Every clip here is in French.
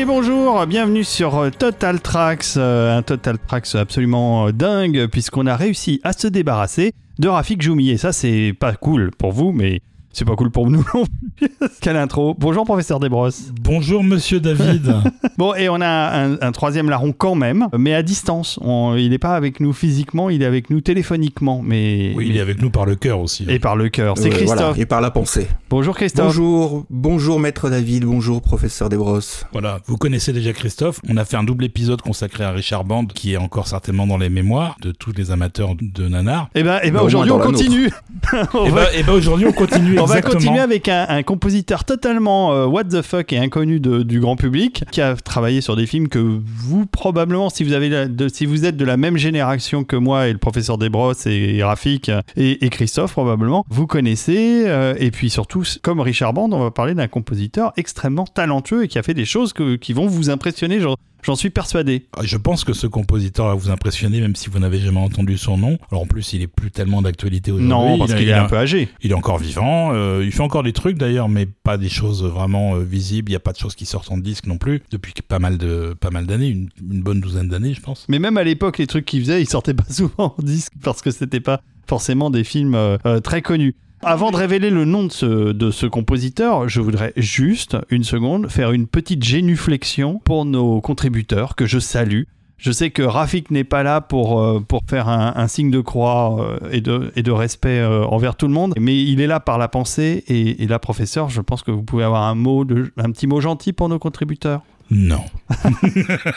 Et bonjour, bienvenue sur euh, Total Tracks, euh, un Total Tracks absolument euh, dingue puisqu'on a réussi à se débarrasser de Rafik Joumi. Et ça, c'est pas cool pour vous, mais c'est pas cool pour nous non plus. Quelle intro. Bonjour, professeur Desbrosses. Bonjour, monsieur David. Bon, et on a un, un troisième larron quand même, mais à distance. On- il n'est pas avec nous physiquement, il est avec nous téléphoniquement. Mais, oui, il est avec nous par le cœur aussi. Et par le cœur. C'est Euh, Christophe. voilà, et par la pensée. Bonjour Christophe. Bonjour, bonjour maître David, bonjour professeur Desbrosses. Voilà, vous connaissez déjà Christophe. On a fait un double épisode consacré à Richard Band, qui est encore certainement dans les mémoires de tous les amateurs de nanar. Et ben, eh ben Au moins aujourd'hui on continue. On Et bah, et bah aujourd'hui, on continue On va continuer avec un, un compositeur totalement euh, what the fuck et inconnu de- du grand public qui a travaillé sur des films que vous probablement si vous avez la- de, si vous êtes de la même génération que moi et le professeur Desbrosses et, Rafik et, et Christophe probablement vous connaissez euh, et puis surtout comme Richard Band on va parler d'un compositeur extrêmement talentueux et qui a fait des choses que- qui vont vous impressionner j'en suis persuadé Ah, Je pense que ce compositeur va vous impressionner, même si vous n'avez jamais entendu son nom. Alors en plus, il est plus tellement d'actualité aujourd'hui. non parce qu'il il est un peu âgé Il est encore vivant, euh, il fait encore des trucs d'ailleurs, mais pas des choses vraiment euh, visibles. Il n'y a pas de choses qui sortent en disque non plus depuis pas mal de pas mal d'années, une, une bonne douzaine d'années, je pense. Mais même à l'époque, les trucs qu'il faisait, ils sortaient pas souvent en disque parce que c'était pas forcément des films euh, euh, très connus. Avant de révéler le nom de ce, de ce compositeur, je voudrais juste une seconde faire une petite génuflexion pour nos contributeurs que je salue. Je sais que Rafik n'est pas là pour, euh, pour faire un, signe de croix euh, et, de, et de respect euh, envers tout le monde, mais il est là par la pensée et, et là, professeur, je pense que vous pouvez avoir un, mot de, un petit mot gentil pour nos contributeurs. Non.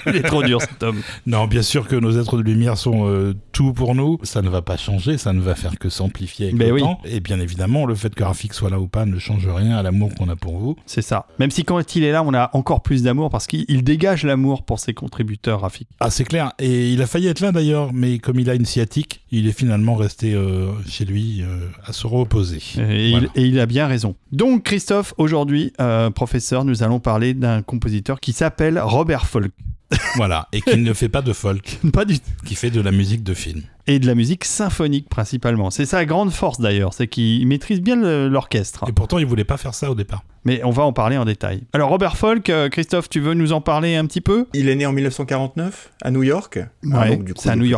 Il est trop dur cet homme. Non, bien sûr que nos êtres de lumière sont euh, tout pour nous. Ça ne va pas changer, ça ne va faire que s'amplifier avec le oui. temps. Et bien évidemment, le fait que Rafik soit là ou pas ne change rien à l'amour qu'on a pour vous. C'est ça. Même si quand il est là, on a encore plus d'amour parce qu'il il dégage l'amour pour ses contributeurs, Rafik. Ah, c'est clair. Et il a failli être là d'ailleurs, mais comme il a une sciatique, il est finalement resté euh, chez lui euh, à se reposer. Et, Voilà. et il a bien raison. Donc, Christophe, aujourd'hui, professeur, nous allons parler d'un compositeur qui s'appelle Robert Folk. voilà. Et qui ne fait pas de folk, Pas du tout. qui fait de la musique de film. Et de la musique symphonique principalement. C'est sa grande force d'ailleurs, c'est qu'il maîtrise bien l'orchestre. Et pourtant, il voulait pas faire ça au départ. Mais on va en parler en détail. Alors, Robert Folk, euh, Christophe, tu veux nous en parler un petit peu? Il est né en 1949 à New York. Ah, Ouais, donc, du coup, c'est un New.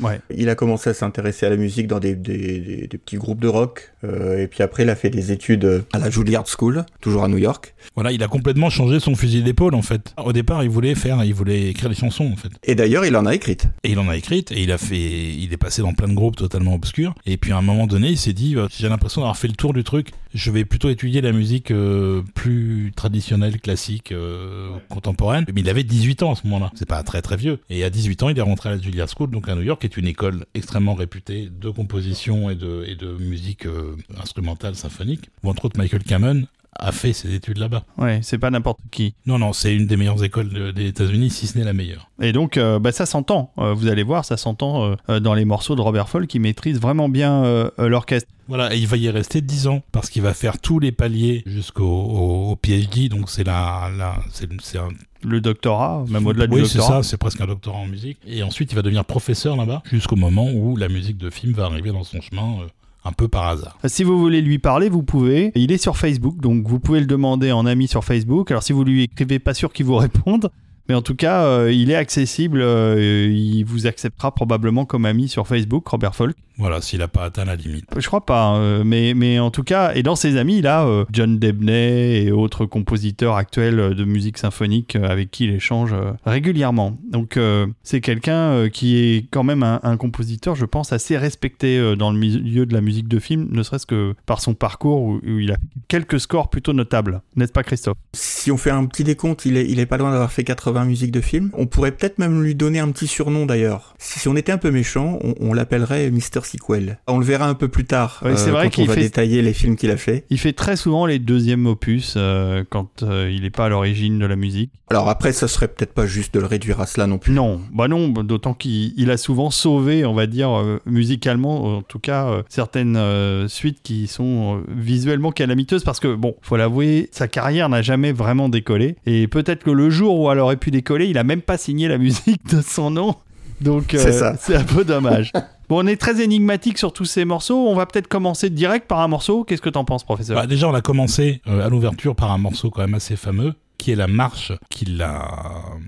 Ouais. Il a commencé à s'intéresser à la musique dans des, des- des- des petits groupes de rock. Euh, et puis après, il a fait des études à la Juilliard School, toujours à New York. Voilà, il a complètement changé son fusil d'épaule en fait. Au départ, il voulait faire, il voulait écrire des chansons en fait. Et d'ailleurs, il en a écrite. Et il en a écrite et il a fait, il est passé dans plein de groupes totalement obscurs. Et puis à un moment donné, il s'est dit, euh, j'ai l'impression d'avoir fait le tour du truc. Je vais plutôt étudier la musique euh, plus traditionnelle, classique, euh, contemporaine. Mais il avait 18 ans à ce moment-là. C'est pas très très vieux. Et à 18 ans, il est rentré à la Juilliard School, donc à New York, qui est une école extrêmement réputée de composition et de, et de musique euh, instrumentale symphonique. Où entre autres Michael Kamen a fait ses études là-bas. Ouais, c'est pas n'importe qui. Non, non, c'est une des meilleures écoles de- des États-Unis, si ce n'est la meilleure. Et donc, euh, bah, ça s'entend. Euh, vous allez voir, ça s'entend euh, euh, dans les morceaux de Robert Folk qui maîtrise vraiment bien euh, euh, l'orchestre. Voilà, et il va y rester 10 ans parce qu'il va faire tous les paliers jusqu'au au, au PhD, donc c'est la, la c'est un Le doctorat, même au-delà du oui, c'est doctorat. ça, c'est presque un doctorat en musique. Et ensuite, il va devenir professeur là-bas jusqu'au moment où la musique de film va arriver dans son chemin euh, un peu par hasard. Si vous voulez lui parler, vous pouvez. Il est sur Facebook, donc vous pouvez le demander en ami sur Facebook. Alors si vous lui écrivez, pas sûr qu'il vous réponde. Mais en tout cas, euh, il est accessible. euh, il vous acceptera probablement comme ami sur Facebook, Robert Folk. Voilà, s'il a pas atteint la limite. Je crois pas, hein, mais, mais en tout cas, et dans ses amis, il a euh, John Debney et autres compositeurs actuels euh, de musique symphonique euh, avec qui il échange euh, régulièrement. Donc euh, c'est quelqu'un euh, qui est quand même un, un compositeur, je pense, assez respecté euh, dans le milieu de la musique de film, ne serait-ce que par son parcours où, où il a fait quelques scores plutôt notables. N'est-ce pas Christophe? Si on fait un petit décompte, il est, il est pas loin d'avoir fait 80 musiques de films. On pourrait peut-être même lui donner un petit surnom d'ailleurs. Si on était un peu méchant, on, on l'appellerait Mr. Sequel. On le verra un peu plus tard. C'est vrai quand on va fait- détailler les films qu'il a fait. Il fait très souvent les deuxièmes opus euh, quand euh, il n'est pas à l'origine de la musique. Alors après, ça serait peut-être pas juste de le réduire à cela non plus. Non, bah non, d'autant qu'il il a souvent sauvé, on va dire, euh, musicalement, en tout cas, euh, certaines euh, suites qui sont euh, visuellement calamiteuses, parce que, bon, faut l'avouer, sa carrière n'a jamais vraiment décollé, et peut-être que le jour où elle aurait pu décoller, il a même pas signé la musique de son nom, donc euh, C'est ça. c'est un peu dommage. Bon, on est très énigmatique sur tous ces morceaux, on va peut-être commencer direct par un morceau, qu'est-ce que t'en penses, professeur? Bah, déjà, on a commencé euh, à l'ouverture par un morceau quand même assez fameux, qui est la marche qui l'a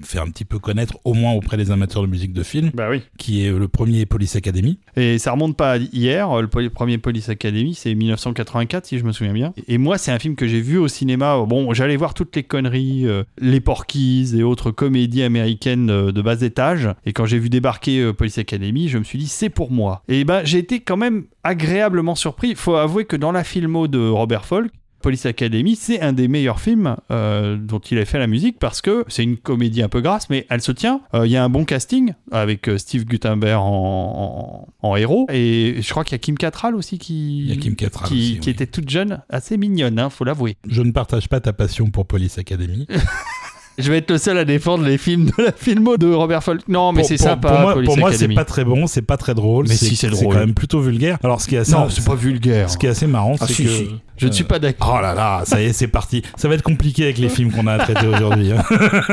fait un petit peu connaître, au moins auprès des amateurs de musique de film, Bah oui. qui est le premier Police Academy. Et ça remonte pas à hier, le premier Police Academy, c'est 1984 si je me souviens bien. Et moi, c'est un film que j'ai vu au cinéma. Bon, j'allais voir toutes les conneries, euh, les Porkies et autres comédies américaines euh, de bas étage. Et quand j'ai vu débarquer euh, Police Academy, je me suis dit, c'est pour moi. Et ben, j'ai été quand même agréablement surpris. Il faut avouer que dans la filmo de Robert Falk, Police Academy, c'est un des meilleurs films euh, dont il a fait la musique parce que c'est une comédie un peu grasse, mais elle se tient. Euh, Il y a un bon casting avec euh, Steve Guttenberg en, en- en héros et je crois qu'il y a Kim Cattrall aussi qui, Il y a Kim Cattrall qui, aussi, qui oui. était toute jeune, assez mignonne, hein, faut l'avouer. Je ne partage pas ta passion pour Police Academy. Je vais être le seul à défendre les films de la filmo de Robert Falk. Non, mais c'est sympa. Pour moi, pour moi, c'est pas très bon, c'est pas très drôle. Mais si, c'est drôle. quand même plutôt vulgaire. Alors, ce qui est assez, Non, c'est pas vulgaire. ce qui est assez marrant, Ah, c'est si, que. si. Je ne suis pas d'accord. Oh là là, ça y est, c'est parti. Ça va être compliqué avec les films qu'on a à traiter aujourd'hui. hein.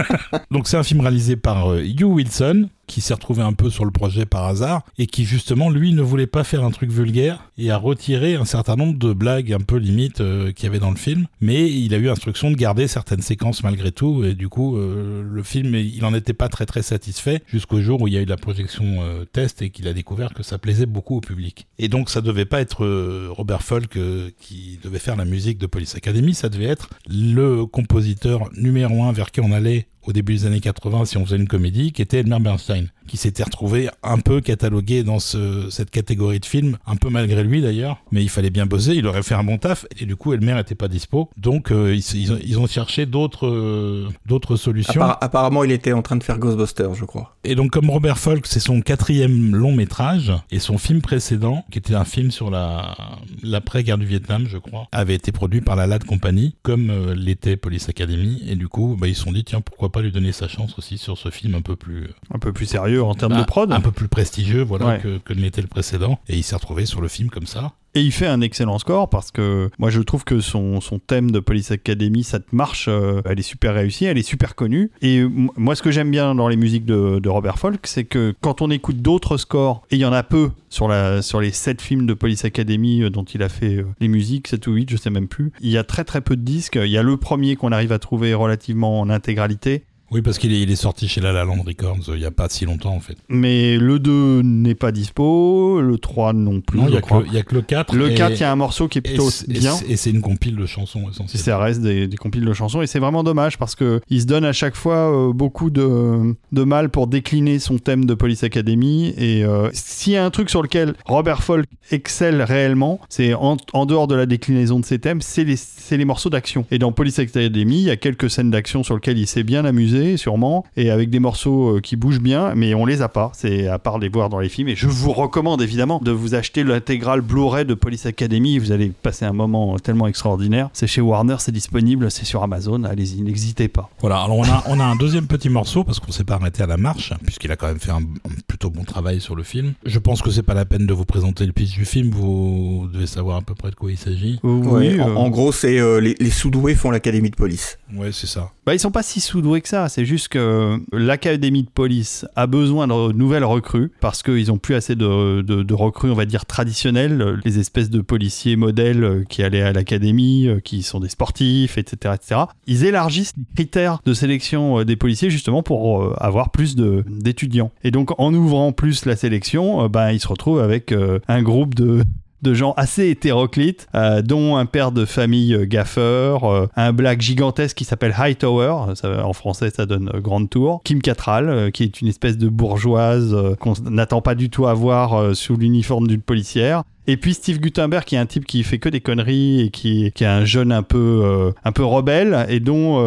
Donc c'est un film réalisé par euh, Hugh Wilson, qui s'est retrouvé un peu sur le projet par hasard, et qui justement, lui, ne voulait pas faire un truc vulgaire, et a retiré un certain nombre de blagues un peu limites euh, qu'il y avait dans le film. Mais il a eu instruction de garder certaines séquences malgré tout, et du coup, euh, le film, il en était pas très très satisfait, jusqu'au jour où il y a eu la projection euh, test, et qu'il a découvert que ça plaisait beaucoup au public. Et donc ça devait pas être Robert Folk qui devait faire la musique de Police Academy, ça devait être le compositeur numéro un vers qui on allait au début des années 80 si on faisait une comédie, qui était Elmer Bernstein, qui s'était retrouvé un peu catalogué dans ce, cette catégorie de films, un peu malgré lui d'ailleurs, mais il fallait bien bosser, il aurait fait un bon taf, et du coup Elmer était pas dispo, donc euh, ils, ils ont, ils ont cherché d'autres euh, d'autres solutions. Appara- apparemment, il était en train de faire Ghostbusters, je crois. Et donc comme Robert Falk, c'est son quatrième long métrage, et son film précédent, qui était un film sur la l'après-guerre du Vietnam, je crois, avait été produit par la LAD Company, comme euh, l'était Police Academy, et du coup, bah, ils se sont dit, tiens, pourquoi pas lui donner sa chance aussi sur ce film un peu plus... Un peu plus sérieux en termes de prod. Un peu plus prestigieux, voilà, Ouais. que, que ne l'était le précédent, et il s'est retrouvé sur le film comme ça. Et il fait un excellent score parce que moi je trouve que son, son thème de Police Academy, ça te marche, euh, elle est super réussie, elle est super connue. Et moi ce que j'aime bien dans les musiques de, de Robert Folk, c'est que quand on écoute d'autres scores, et il y en a peu sur, la, sur les 7 films de Police Academy euh, dont il a fait euh, les musiques, 7 ou 8, je sais même plus, il y a très très peu de disques. Il y a le premier qu'on arrive à trouver relativement en intégralité. Oui, parce qu'il est, il est sorti chez La La Land Records euh, il y a pas si longtemps, en fait. Mais le 2 n'est pas dispo, le 3 non plus. non, il y, je a que- a le 4. Le et- 4, il y a un morceau qui est plutôt et bien. Et c'est une compile de chansons essentiellement. ça reste des, des compiles de chansons et c'est vraiment dommage parce que il se donne à chaque fois euh, beaucoup de, de mal pour décliner son thème de Police Academy et euh, s'il y a un truc sur lequel Robert Folk excelle réellement c'est en, en dehors de la déclinaison de ses thèmes c'est les, c'est les morceaux d'action et dans Police Academy il y a quelques scènes d'action sur lesquelles il s'est bien amusé sûrement et avec des morceaux euh, qui bougent bien mais on les a pas c'est à part les voir dans les films et je vous recommande évidemment de vous acheter l'intégrale Blu-ray de Police Academy vous allez passer un moment tellement extraordinaire c'est chez Warner c'est disponible c'est sur Amazon allez-y n'hésitez pas Voilà, alors on a, on a un deuxième petit morceau parce qu'on s'est pas arrêté à la marche, puisqu'il a quand même fait un, un plutôt bon travail sur le film. Je pense que c'est pas la peine de vous présenter le pitch du film, vous devez savoir à peu près de quoi il s'agit. Ouais, en, euh, en gros, c'est euh, les, les sous-doués font l'académie de police. Ouais, c'est ça. Bah, ils sont pas si sous-doués que ça. C'est juste que l'académie de police a besoin de nouvelles recrues parce qu'ils ont plus assez de, de- recrues, on va dire, traditionnelles. Les espèces de policiers modèles euh, qui allaient à l'académie, euh, qui sont des sportifs, etc., etc. Ils élargissent les critères de sélection euh, des policiers justement pour euh, avoir plus d'étudiants. Et donc, en ouvrant plus la sélection, euh, ben, ils se retrouvent avec euh, un groupe de de gens assez hétéroclites, euh, dont un père de famille euh, gaffeur, euh, un black gigantesque qui s'appelle Hightower, ça, en français ça donne Grande Tour, Kim Cattrall, qui est une espèce de bourgeoise qu'on n'attend pas du tout à voir sous l'uniforme d'une policière. Et puis Steve Guttenberg, qui est un type qui fait que des conneries et qui, est un jeune un peu, un peu rebelle, et dont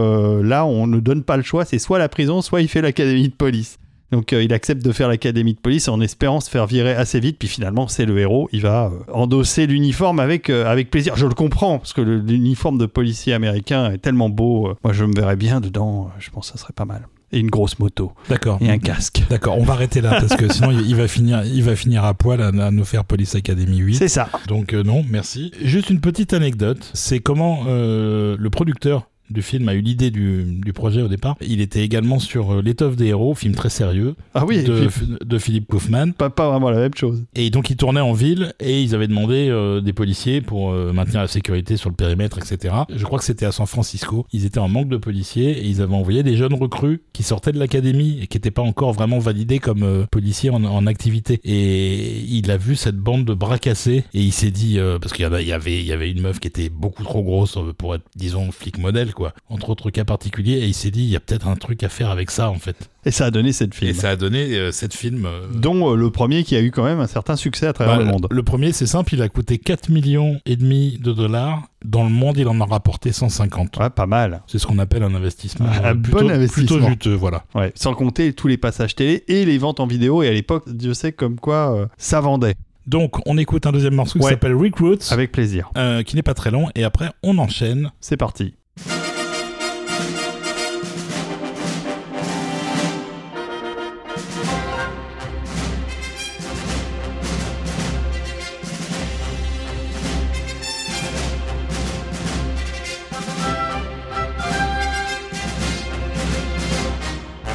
là on ne donne pas le choix, c'est soit la prison, soit il fait l'académie de police. Donc euh, il accepte de faire l'académie de police en espérant se faire virer assez vite, puis finalement c'est le héros, il va euh, endosser l'uniforme avec, euh, avec plaisir. Je le comprends, parce que l'uniforme de policier américain est tellement beau, moi je me verrais bien dedans, je pense que ça serait pas mal. Et une grosse moto, D'accord. et un casque. D'accord, on va arrêter là parce que sinon il il va finir, il va finir à poil à, à nous faire Police Academy 8. C'est ça. Donc euh, non, merci. Juste une petite anecdote, c'est comment euh, le producteur du film, a eu l'idée du, du projet au départ. Il était également sur euh, L'étoffe des héros, film très sérieux Ah oui, de, puis, de Philippe Kaufman. pas, pas vraiment la même chose. Et donc ils tournaient en ville et ils avaient demandé euh, des policiers pour euh, maintenir la sécurité sur le périmètre, etc. Je crois que c'était à San Francisco. Ils étaient en manque de policiers et ils avaient envoyé des jeunes recrues qui sortaient de l'académie et qui n'étaient pas encore vraiment validés comme euh, policiers en, en activité. Et il a vu cette bande de bras cassés et il s'est dit, parce qu'il y, avait, il y avait une meuf qui était beaucoup trop grosse pour être, disons, flic modèle, quoi, entre autres cas particuliers, et il s'est dit, il y a peut-être un truc à faire avec ça, en fait. Et ça a donné cette film. Et ça a donné euh, cette film. euh, Dont euh, le premier qui a eu quand même un certain succès à travers bah, le monde. Le premier, c'est simple, il a coûté 4 millions et demi de dollars. Dans le monde, il en a rapporté 150. Ouais, pas mal. C'est ce qu'on appelle un investissement. Un bon investissement. Plutôt juteux, voilà. Ouais. Sans compter tous les passages télé et les ventes en vidéo. Et à l'époque, Dieu sait comme quoi ça vendait. Donc, on écoute un deuxième morceau qui s'appelle Recruits, Avec plaisir. qui n'est pas très long, et après, on enchaîne. C'est parti.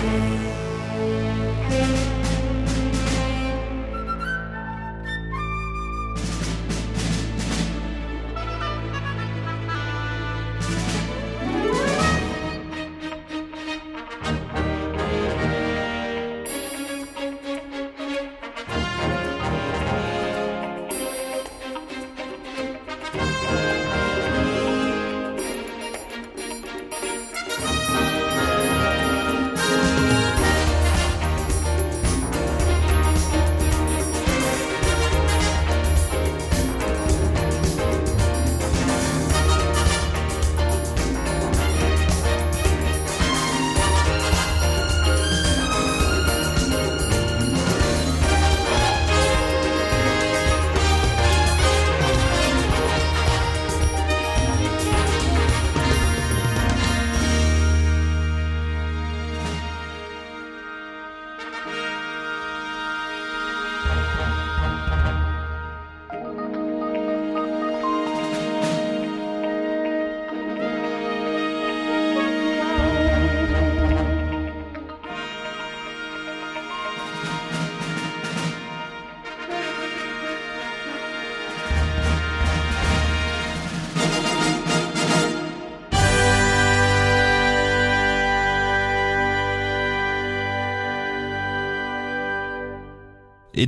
Et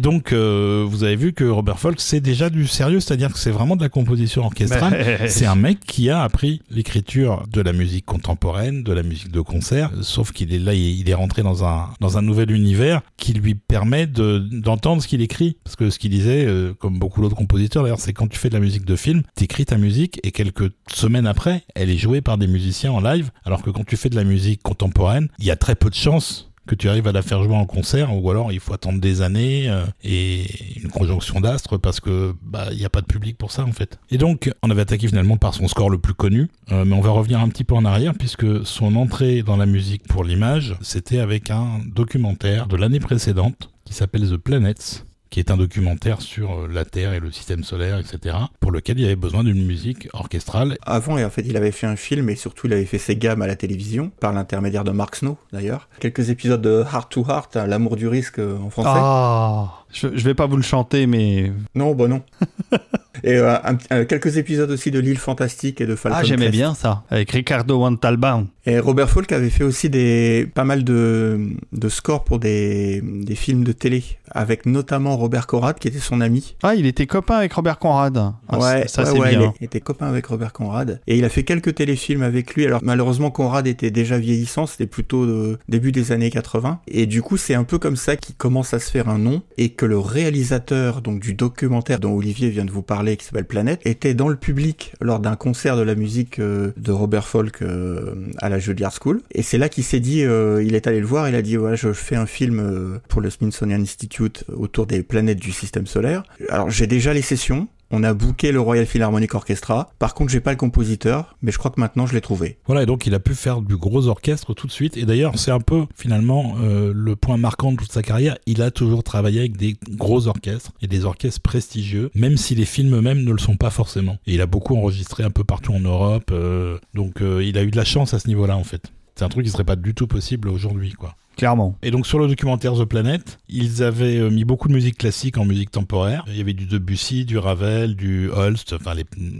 donc, euh, vous avez vu que Robert Folk, c'est déjà du sérieux, c'est-à-dire que c'est vraiment de la composition orchestrale. C'est un mec qui a appris l'écriture de la musique contemporaine, de la musique de concert, sauf qu'il est là, il il est rentré dans un dans un nouvel univers qui lui permet de d'entendre ce qu'il écrit. Parce que ce qu'il disait, euh, comme beaucoup d'autres compositeurs d'ailleurs, c'est quand tu fais de la musique de film, t'écris ta musique et quelques semaines après, elle est jouée par des musiciens en live, alors que quand tu fais de la musique contemporaine, il y a très peu de chances que tu arrives à la faire jouer en concert ou alors il faut attendre des années euh, et une conjonction d'astres parce que bah il n'y a pas de public pour ça en fait. Et donc on avait attaqué finalement par son score le plus connu, euh, mais on va revenir un petit peu en arrière puisque son entrée dans la musique pour l'image, c'était avec un documentaire de l'année précédente qui s'appelle The Planets qui est un documentaire sur euh, la Terre et le système solaire, etc., pour lequel il y avait besoin d'une musique orchestrale. Avant, et en fait, il avait fait un film et surtout, il avait fait ses gammes à la télévision, par l'intermédiaire de Mark Snow, d'ailleurs. Quelques épisodes de Heart to Heart, hein, l'amour du risque euh, en français. Ah, je, je vais pas vous le chanter, mais Non, bah non. et euh, un- euh, quelques épisodes aussi de L'île fantastique et de Falcon ah, j'aimais bien ça avec Ricardo Montalban. Et Robert Falk avait fait aussi des pas mal de, de scores pour des, des films de télé, avec notamment Robert Conrad, qui était son ami. Ah, il était copain avec Robert Conrad. Ah, ouais, ça ouais, c'est ouais, bien. Il était copain avec Robert Conrad. Et il a fait quelques téléfilms avec lui. Alors malheureusement, Conrad était déjà vieillissant, c'était plutôt de début des années 80. Et du coup, c'est un peu comme ça qu'il commence à se faire un nom et que le réalisateur donc du documentaire dont Olivier vient de vous parler, qui s'appelle Planète, était dans le public lors d'un concert de la musique euh, de Robert Folk euh, à la Juilliard School. Et c'est là qu'il s'est dit, euh, il est allé le voir, il a dit, voilà, je fais un film euh, pour le Smithsonian Institute autour des planètes du système solaire. Alors j'ai déjà les sessions, On a booké le Royal Philharmonic Orchestra. Par contre, j'ai pas le compositeur, mais je crois que maintenant je l'ai trouvé. Voilà, et donc il a pu faire du gros orchestre tout de suite. Et d'ailleurs, c'est un peu finalement euh, le point marquant de toute sa carrière. Il a toujours travaillé avec des gros orchestres et des orchestres prestigieux, même si les films eux-mêmes ne le sont pas forcément. Et il a beaucoup enregistré un peu partout en Europe. euh, donc euh, il a eu de la chance à ce niveau-là en fait. C'est un truc qui serait pas du tout possible aujourd'hui, quoi. Clairement. Et donc sur le documentaire The Planet, ils avaient euh, mis beaucoup de musique classique en musique temporaire. Il y avait du Debussy, du Ravel, du Holst, enfin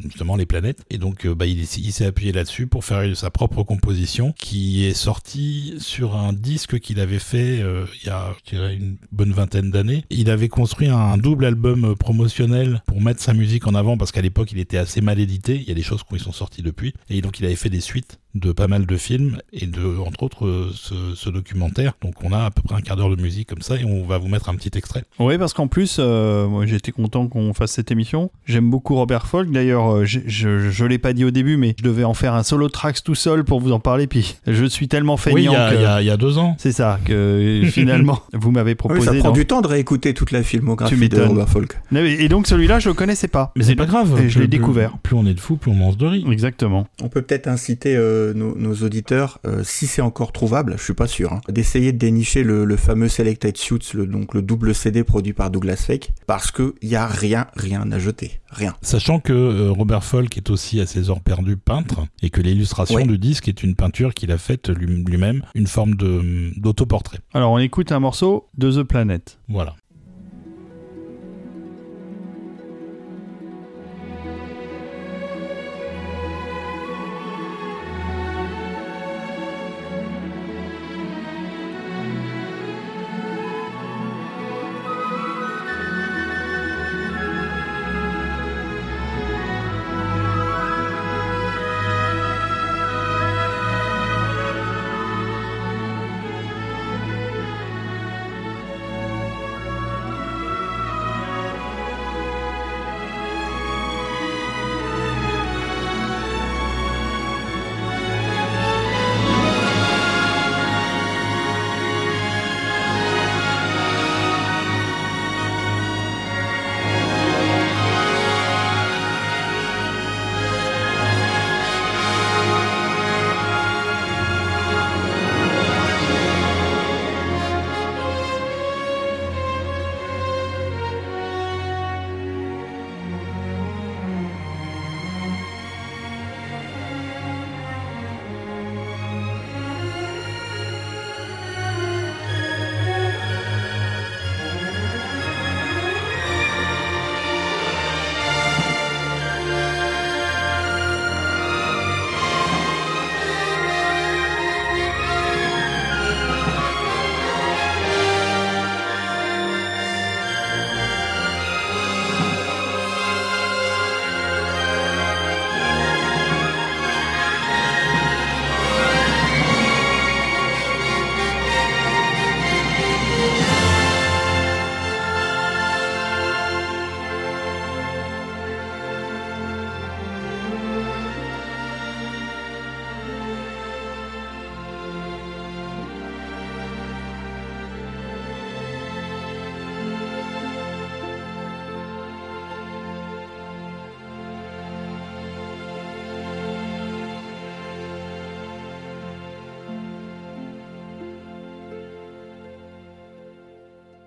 justement les planètes. Et donc euh, bah, il, s'est appuyé là-dessus pour faire sa propre composition qui est sortie sur un disque qu'il avait fait euh, il y a une bonne vingtaine d'années. Il avait construit un double album promotionnel pour mettre sa musique en avant parce qu'à l'époque il était assez mal édité. Il y a des choses qui sont sorties depuis. Et donc il avait fait des suites de pas mal de films et de entre autres euh, ce, ce documentaire. Donc on a à peu près un quart d'heure de musique comme ça et on va vous mettre un petit extrait. Oui, parce qu'en plus, euh, moi j'étais content qu'on fasse cette émission. J'aime beaucoup Robert Folk. D'ailleurs, euh, je, je, je l'ai pas dit au début, mais je devais en faire un solo tracks tout seul pour vous en parler. Puis je suis tellement Oui, il y, feignant il y a- il y a deux ans. c'est ça que finalement vous m'avez oui, proposé. ça prend du temps de réécouter toute la filmographie de. Robert Folk. Et donc celui-là, je le connaissais pas. Mais c'est pas grave. Et je l'ai découvert. Plus on est de fous, plus on mange de riz. Exactement. On peut peut-être inciter euh, nos, nos auditeurs, euh, si c'est encore trouvable, je suis pas sûr, hein, d'essayer de dénicher le, le fameux Selected Suits, le, donc le double CD produit par Douglas Fake, parce que y a rien, rien à jeter, rien. Sachant que euh, Robert Folk est aussi à ses heures perdues peintre et que l'illustration Ouais. du disque est une peinture qu'il a faite lui- lui-même, une forme de d'autoportrait. Alors on écoute un morceau de The Planet. Voilà.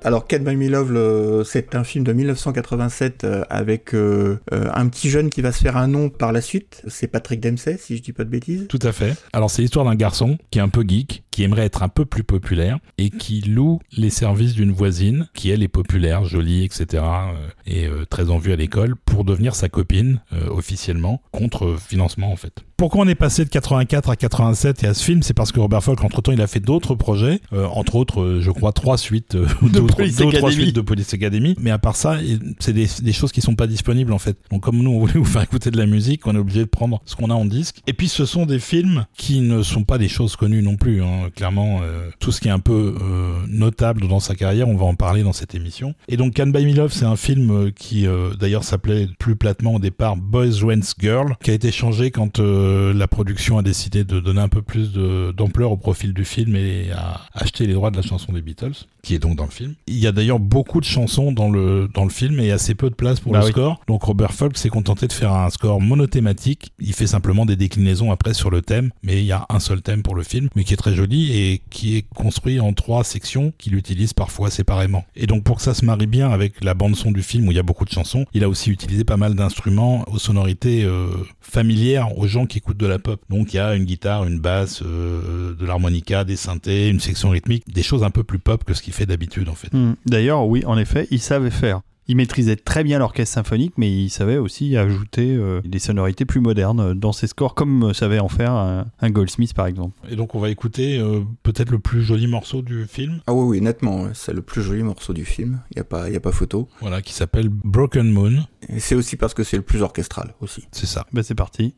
Alors, Cat by Me Love, c'est un film de 1987 euh, avec euh, euh, un petit jeune qui va se faire un nom par la suite. C'est Patrick Dempsey, si je dis pas de bêtises. Tout à fait. Alors c'est l'histoire d'un garçon qui est un peu geek, qui aimerait être un peu plus populaire et qui loue les services d'une voisine qui elle est populaire, jolie, etc. euh, et euh, très en vue à l'école pour devenir sa copine euh, officiellement contre financement en fait. Pourquoi on est passé de 84 à 87 et à ce film? C'est parce que Robert Folk, entre-temps, il a fait d'autres projets, euh, entre autres, euh, je crois, trois suites, euh, ou deux, ou trois- Police deux ou trois Academy. suites de Police Academy. Mais à part ça, c'est des, des choses qui sont pas disponibles en fait. Donc comme nous, on voulait vous faire écouter de la musique, on est obligé de prendre ce qu'on a en disque. Et puis ce sont des films qui ne sont pas des choses connues non plus. hein. Clairement, euh, tout ce qui est un peu euh, notable dans sa carrière, on va en parler dans cette émission. Et donc, Can Buy Me Love, c'est un film euh, qui, d'ailleurs, s'appelait plus platement au départ Boys Rents Girl, qui a été changé quand la production a décidé de donner un peu plus d'ampleur au profil du film et a acheté les droits de la chanson des Beatles, qui est donc dans le film. Il y a d'ailleurs beaucoup de chansons dans le, dans le film et assez peu de place pour Bah le oui. score. Donc Robert Folk s'est contenté de faire un score monothématique. Il fait simplement des déclinaisons après sur le thème, mais il y a un seul thème pour le film, mais qui est très joli et qui est construit en trois sections qu'il utilise parfois séparément. Et donc pour que ça se marie bien avec la bande son du film où il y a beaucoup de chansons, il a aussi utilisé pas mal d'instruments aux sonorités euh, familières aux gens qui écoutent de la pop. Donc il y a une guitare, une basse, euh, de l'harmonica, des synthés, une section rythmique, des choses un peu plus pop que ce qu'il fait d'habitude en fait. Hmm. D'ailleurs, oui, en effet, il savait faire. Il maîtrisait très bien l'orchestre symphonique, mais il savait aussi ajouter euh, des sonorités plus modernes dans ses scores, comme euh, savait en faire un, un Goldsmith par exemple. Et donc on va écouter euh, peut-être le plus joli morceau du film, Ah oui, oui, nettement, c'est le plus joli morceau du film. Il y a pas, y a pas photo. voilà, qui s'appelle Broken Moon. Et c'est aussi parce que c'est le plus orchestral aussi. C'est ça. Ben, c'est parti.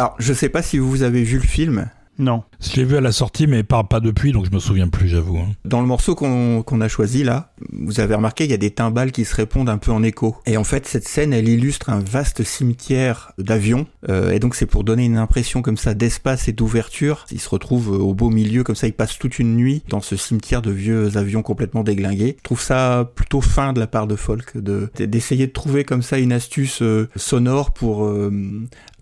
Alors, je sais pas si vous avez vu le film. Non. Je l'ai vu à la sortie, mais pas, pas depuis, donc je me souviens plus, j'avoue. hein. Dans le morceau qu'on a choisi là, vous avez remarqué, il y a des timbales qui se répondent un peu en écho. Et en fait, cette scène, elle illustre un vaste cimetière d'avions. Euh, et donc, c'est pour donner une impression comme ça d'espace et d'ouverture. Ils se retrouvent euh, au beau milieu, comme ça, ils passent toute une nuit dans ce cimetière de vieux avions complètement déglingués. Je trouve ça plutôt fin de la part de Folk, de d'essayer de trouver comme ça une astuce euh, sonore pour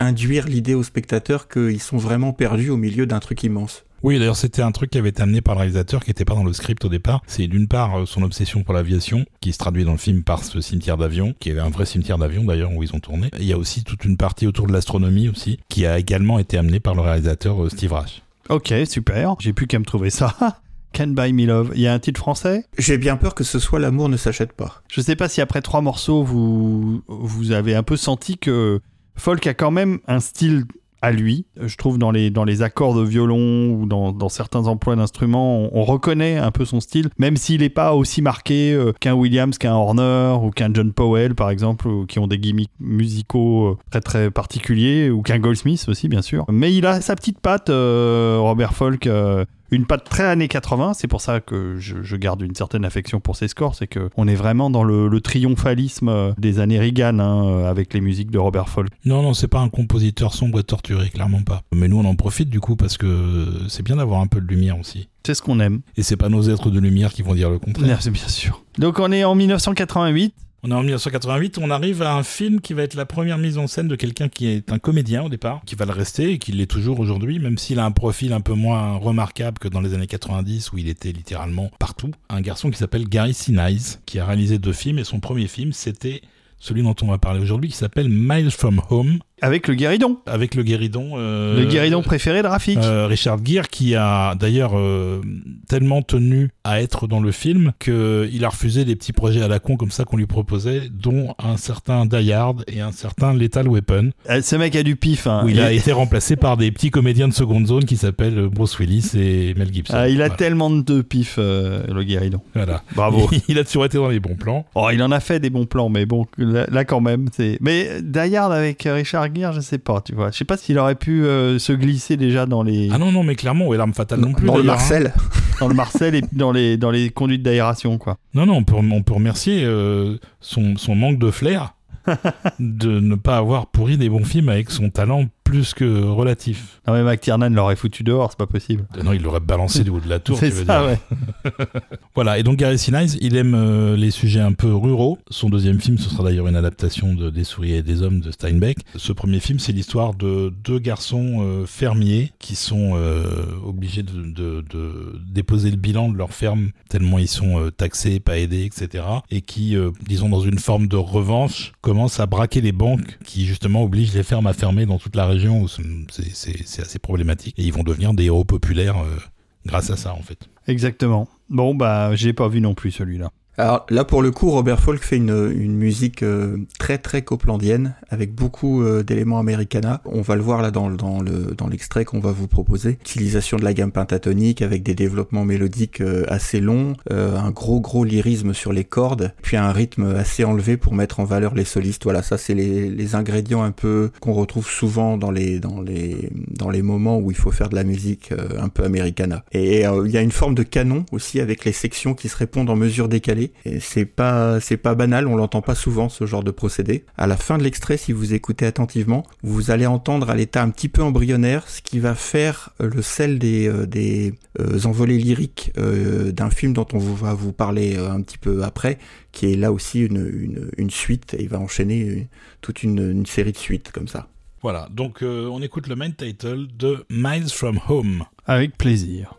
induire l'idée aux spectateurs qu'ils sont vraiment perdus au milieu d'un truc immense. Oui, d'ailleurs, c'était un truc qui avait été amené par le réalisateur, qui n'était pas dans le script au départ. C'est d'une part euh, son obsession pour l'aviation, qui se traduit dans le film par ce cimetière d'avions, qui est un vrai cimetière d'avions d'ailleurs où ils ont tourné. Il y a aussi toute une partie autour de l'astronomie aussi, qui a également été amenée par le réalisateur euh, Steve Rash. Ok, super. J'ai plus qu'à me trouver ça. Can Buy Me Love. Il y a un titre français? J'ai bien peur que ce soit L'amour ne s'achète pas. Je sais pas si après trois morceaux, vous, vous avez un peu senti que Folk a quand même un style à lui. Je trouve dans les, dans les accords de violon ou dans, dans certains emplois d'instruments, on, on reconnaît un peu son style, même s'il n'est pas aussi marqué euh, qu'un Williams, qu'un Horner ou qu'un John Powell, par exemple, ou qui ont des gimmicks musicaux euh, très très particuliers, ou qu'un Goldsmith aussi, bien sûr. Mais il a sa petite patte, euh, Robert Folk. Une patte très années 80, c'est pour ça que je, je garde une certaine affection pour ses scores, c'est que on est vraiment dans le, le triomphalisme euh, des années Reagan hein, euh, avec les musiques de Robert Folk. Non, non, c'est pas un compositeur sombre et torturé, clairement pas. Mais nous, on en profite du coup parce que c'est bien d'avoir un peu de lumière aussi. C'est ce qu'on aime. Et c'est pas nos êtres de lumière qui vont dire le contraire. Bien, bien sûr. Donc on est en 1988. On est en 1988, on arrive à un film qui va être la première mise en scène de quelqu'un qui est un comédien au départ, qui va le rester et qui l'est toujours aujourd'hui, même s'il a un profil un peu moins remarquable que dans les années 90 où il était littéralement partout. Un garçon qui s'appelle Gary Sinise, qui a réalisé deux films et son premier film c'était celui dont on va parler aujourd'hui qui s'appelle Miles from Home Avec le guéridon. avec le guéridon. euh, le guéridon préféré de Rafik. euh, Richard Gere qui a d'ailleurs euh, tellement tenu à être dans le film qu'il a refusé des petits projets à la con comme ça qu'on lui proposait, dont un certain Die Hard et un certain Lethal Weapon, Ce mec a du pif. hein. où il a été remplacé par des petits comédiens de seconde zone qui s'appellent Bruce Willis et Mel Gibson. Ah, il a Voilà. tellement de pif, le guéridon. Voilà. Bravo. il a toujours été dans les bons plans. Oh, il en a fait des bons plans, mais bon, là, là, quand même, c'est. Mais Die Hard avec Richard Je sais pas, tu vois. Je sais pas s'il aurait pu euh, se glisser déjà dans les Ah non, non, mais clairement, ou l'arme fatale non plus. Dans le hein. Marcel. dans le Marcel et dans les dans les conduites d'aération, quoi. Non, non, on peut, on peut remercier euh, son, son manque de flair de ne pas avoir pourri des bons films avec son talent plus que relatif. Non mais McTiernan l'aurait foutu dehors, c'est pas possible. Euh, Non, il l'aurait balancé du haut de la tour, C'est tu veux ça, dire. ouais. Voilà, et donc Gary Sinise, il aime euh, les sujets un peu ruraux. Son deuxième film, ce sera d'ailleurs une adaptation de Des souris et des hommes de Steinbeck. Ce premier film, c'est l'histoire de deux garçons euh, fermiers qui sont euh, obligés de, de- de déposer le bilan de leur ferme tellement ils sont euh, taxés, pas aidés, etc. Et qui, euh, disons dans une forme de revanche, commencent à braquer les banques qui justement obligent les fermes à fermer dans toute la région où c'est- assez problématique. Et ils vont devenir des héros populaires euh, grâce à ça en fait. Exactement. Bon bah j'ai pas vu non plus celui-là. Alors là, pour le coup, Robert Folk fait une, une musique euh, très très coplandienne avec beaucoup euh, d'éléments americana. On va le voir là dans, dans le dans l'extrait qu'on va vous proposer. Utilisation de la gamme pentatonique avec des développements mélodiques euh, assez longs, un gros gros lyrisme sur les cordes, puis un rythme assez enlevé pour mettre en valeur les solistes. Voilà, ça c'est les, les ingrédients un peu qu'on retrouve souvent dans les dans les dans les moments où il faut faire de la musique un peu americana. Et il y a une forme de canon aussi avec les sections qui se répondent en mesure décalée. Et c'est pas c'est pas banal, on l'entend pas souvent ce genre de procédé. À la fin de l'extrait, si vous écoutez attentivement, vous allez entendre à l'état un petit peu embryonnaire ce qui va faire euh, le sel des euh, des euh, envolées lyriques euh, d'un film dont on va vous parler euh, un petit peu après, qui est là aussi une une, une suite. Et il va enchaîner une- toute une, une série de suites comme ça. Voilà, donc euh, on écoute le main title de Miles from Home. Avec plaisir.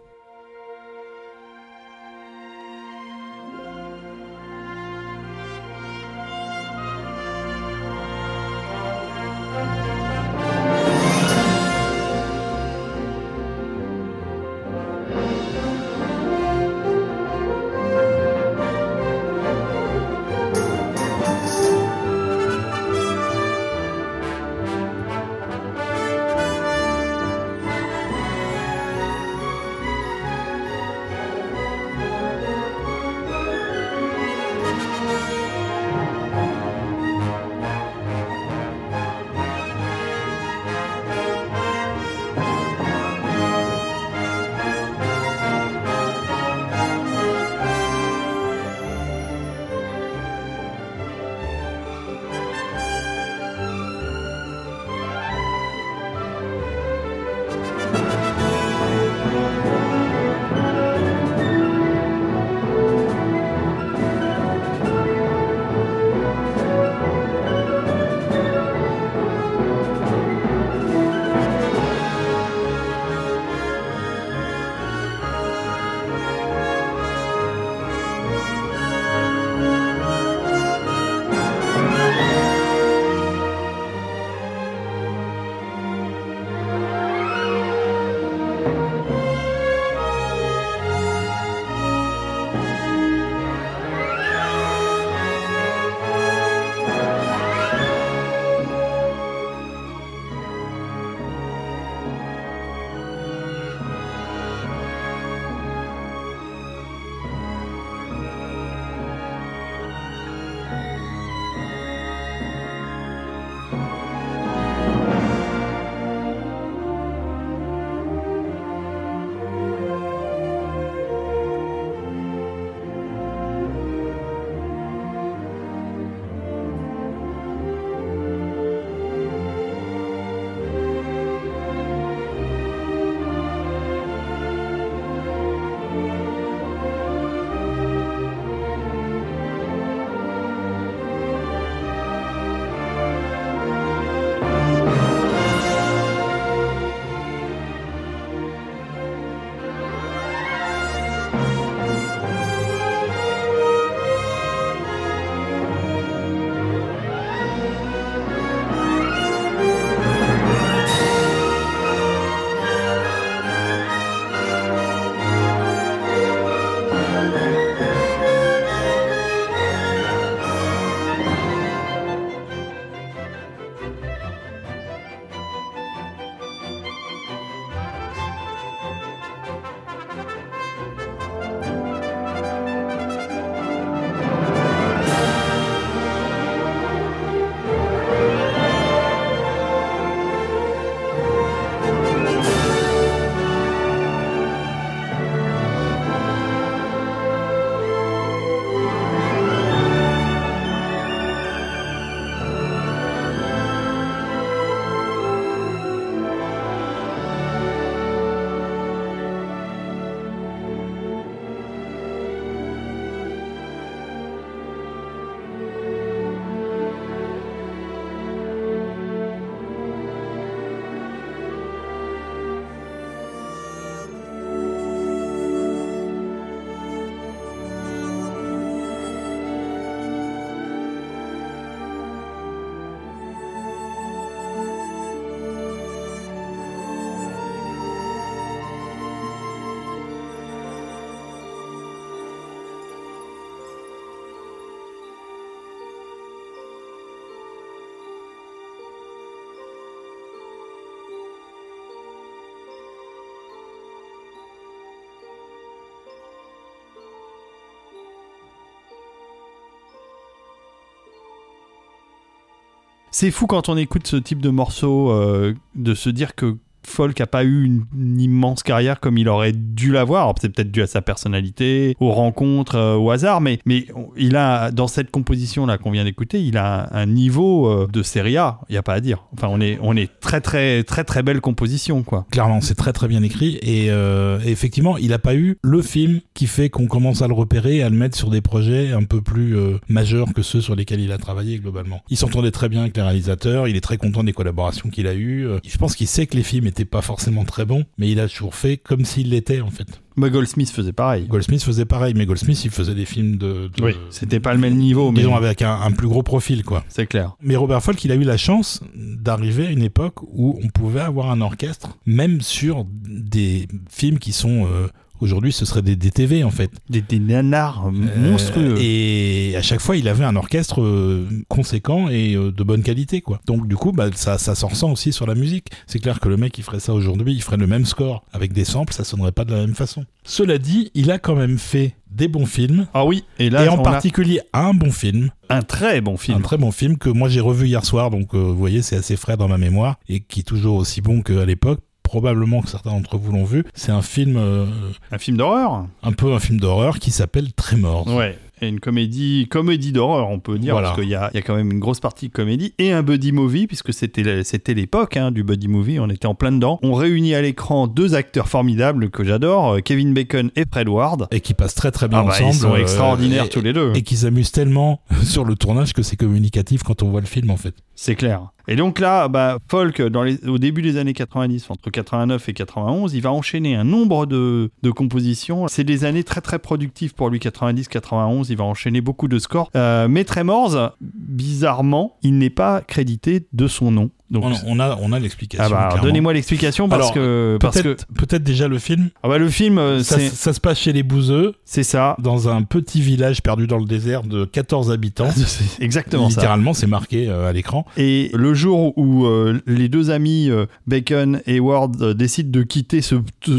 C'est fou quand on écoute ce type de morceau euh, de se dire que Folk a pas eu une, immense carrière comme il aurait dû l'avoir. C'est peut-être dû à sa personnalité, aux rencontres, euh, au hasard, mais, mais il a, dans cette composition-là qu'on vient d'écouter, il a un niveau euh, de série A, il n'y a pas à dire. Enfin, on est, on est très, très, très, très belle composition, quoi. Clairement, c'est très très bien écrit et, euh, effectivement, il n'a pas eu le film qui fait qu'on commence à le repérer et à le mettre sur des projets un peu plus majeurs que ceux sur lesquels il a travaillé globalement. Il s'entendait très bien avec les réalisateurs, il est très content des collaborations qu'il a eues. Je pense qu'il sait que les films étaient pas forcément très bons, mais il a toujours fait comme s'il l'était en fait. Mais Goldsmith faisait pareil. Goldsmith faisait pareil, mais Goldsmith il faisait des films de, de- Oui, c'était pas le même niveau, mais disons avec un, un plus gros profil quoi. c'est clair. Mais Robert Folk, il a eu la chance d'arriver à une époque où on pouvait avoir un orchestre, même sur des films qui sont euh, aujourd'hui, ce serait des DTV en fait. Des, des nanars monstrueux. Euh, et à chaque fois, il avait un orchestre euh, conséquent et euh, de bonne qualité, quoi. Donc du coup, bah, ça, ça s'en ressent aussi sur la musique. C'est clair que le mec, il ferait ça aujourd'hui, il ferait le même score avec des samples, ça sonnerait pas de la même façon. Cela dit, il a quand même fait des bons films. Ah oui, et là, et en a particulier un bon film, un très bon film. un très bon film que moi j'ai revu hier soir, donc euh, vous voyez c'est assez frais dans ma mémoire et qui est toujours aussi bon qu'à l'époque. Probablement que certains d'entre vous l'ont vu. C'est un film, euh, Un film d'horreur. un peu un film d'horreur qui s'appelle Tremors. Ouais. Et une comédie, comédie d'horreur, on peut dire, Voilà. parce qu'il y y a quand même une grosse partie de comédie et un buddy movie, puisque c'était c'était l'époque hein, du buddy movie, on était en plein dedans. On réunit à l'écran deux acteurs formidables que j'adore, euh, Kevin Bacon et Fred Ward. Et qui passent très très bien Ah bah, ensemble. ils sont euh, extraordinaires et- tous les deux. et qui s'amusent tellement sur le tournage que c'est communicatif quand on voit le film en fait. C'est clair. Et donc là, bah, Folk, au début des années 90, entre 89 et 91, il va enchaîner un nombre de, de compositions. C'est des années très très productives pour lui, 90-91. Il va enchaîner beaucoup de scores. Euh, mais Tremors, bizarrement, il n'est pas crédité de son nom. Donc, On, on a, on a l'explication. ah bah, donnez-moi l'explication parce Alors, que parce que Peut-être peut-être déjà le film. ah bah, le film, euh, Ça, ça se passe chez les Bouzeux, c'est ça. dans un petit village perdu dans le désert de 14 habitants. Exactement. Littéralement, c'est marqué euh, à l'écran. Et le jour où euh, les deux amis euh, Bacon et Ward décident de quitter ce,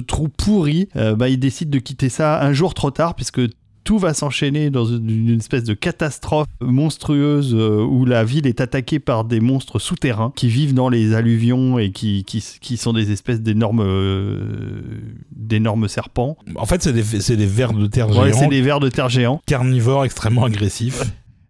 trou pourri, bah, ils décident de quitter ça un jour trop tard puisque tout va s'enchaîner dans une, une espèce de catastrophe monstrueuse euh, où la ville est attaquée par des monstres souterrains qui vivent dans les alluvions et qui, qui, qui sont des espèces d'énormes euh, d'énormes serpents. En fait, c'est des, c'est des vers de terre Ouais, c'est géants, des vers de terre géants. carnivores extrêmement agressifs.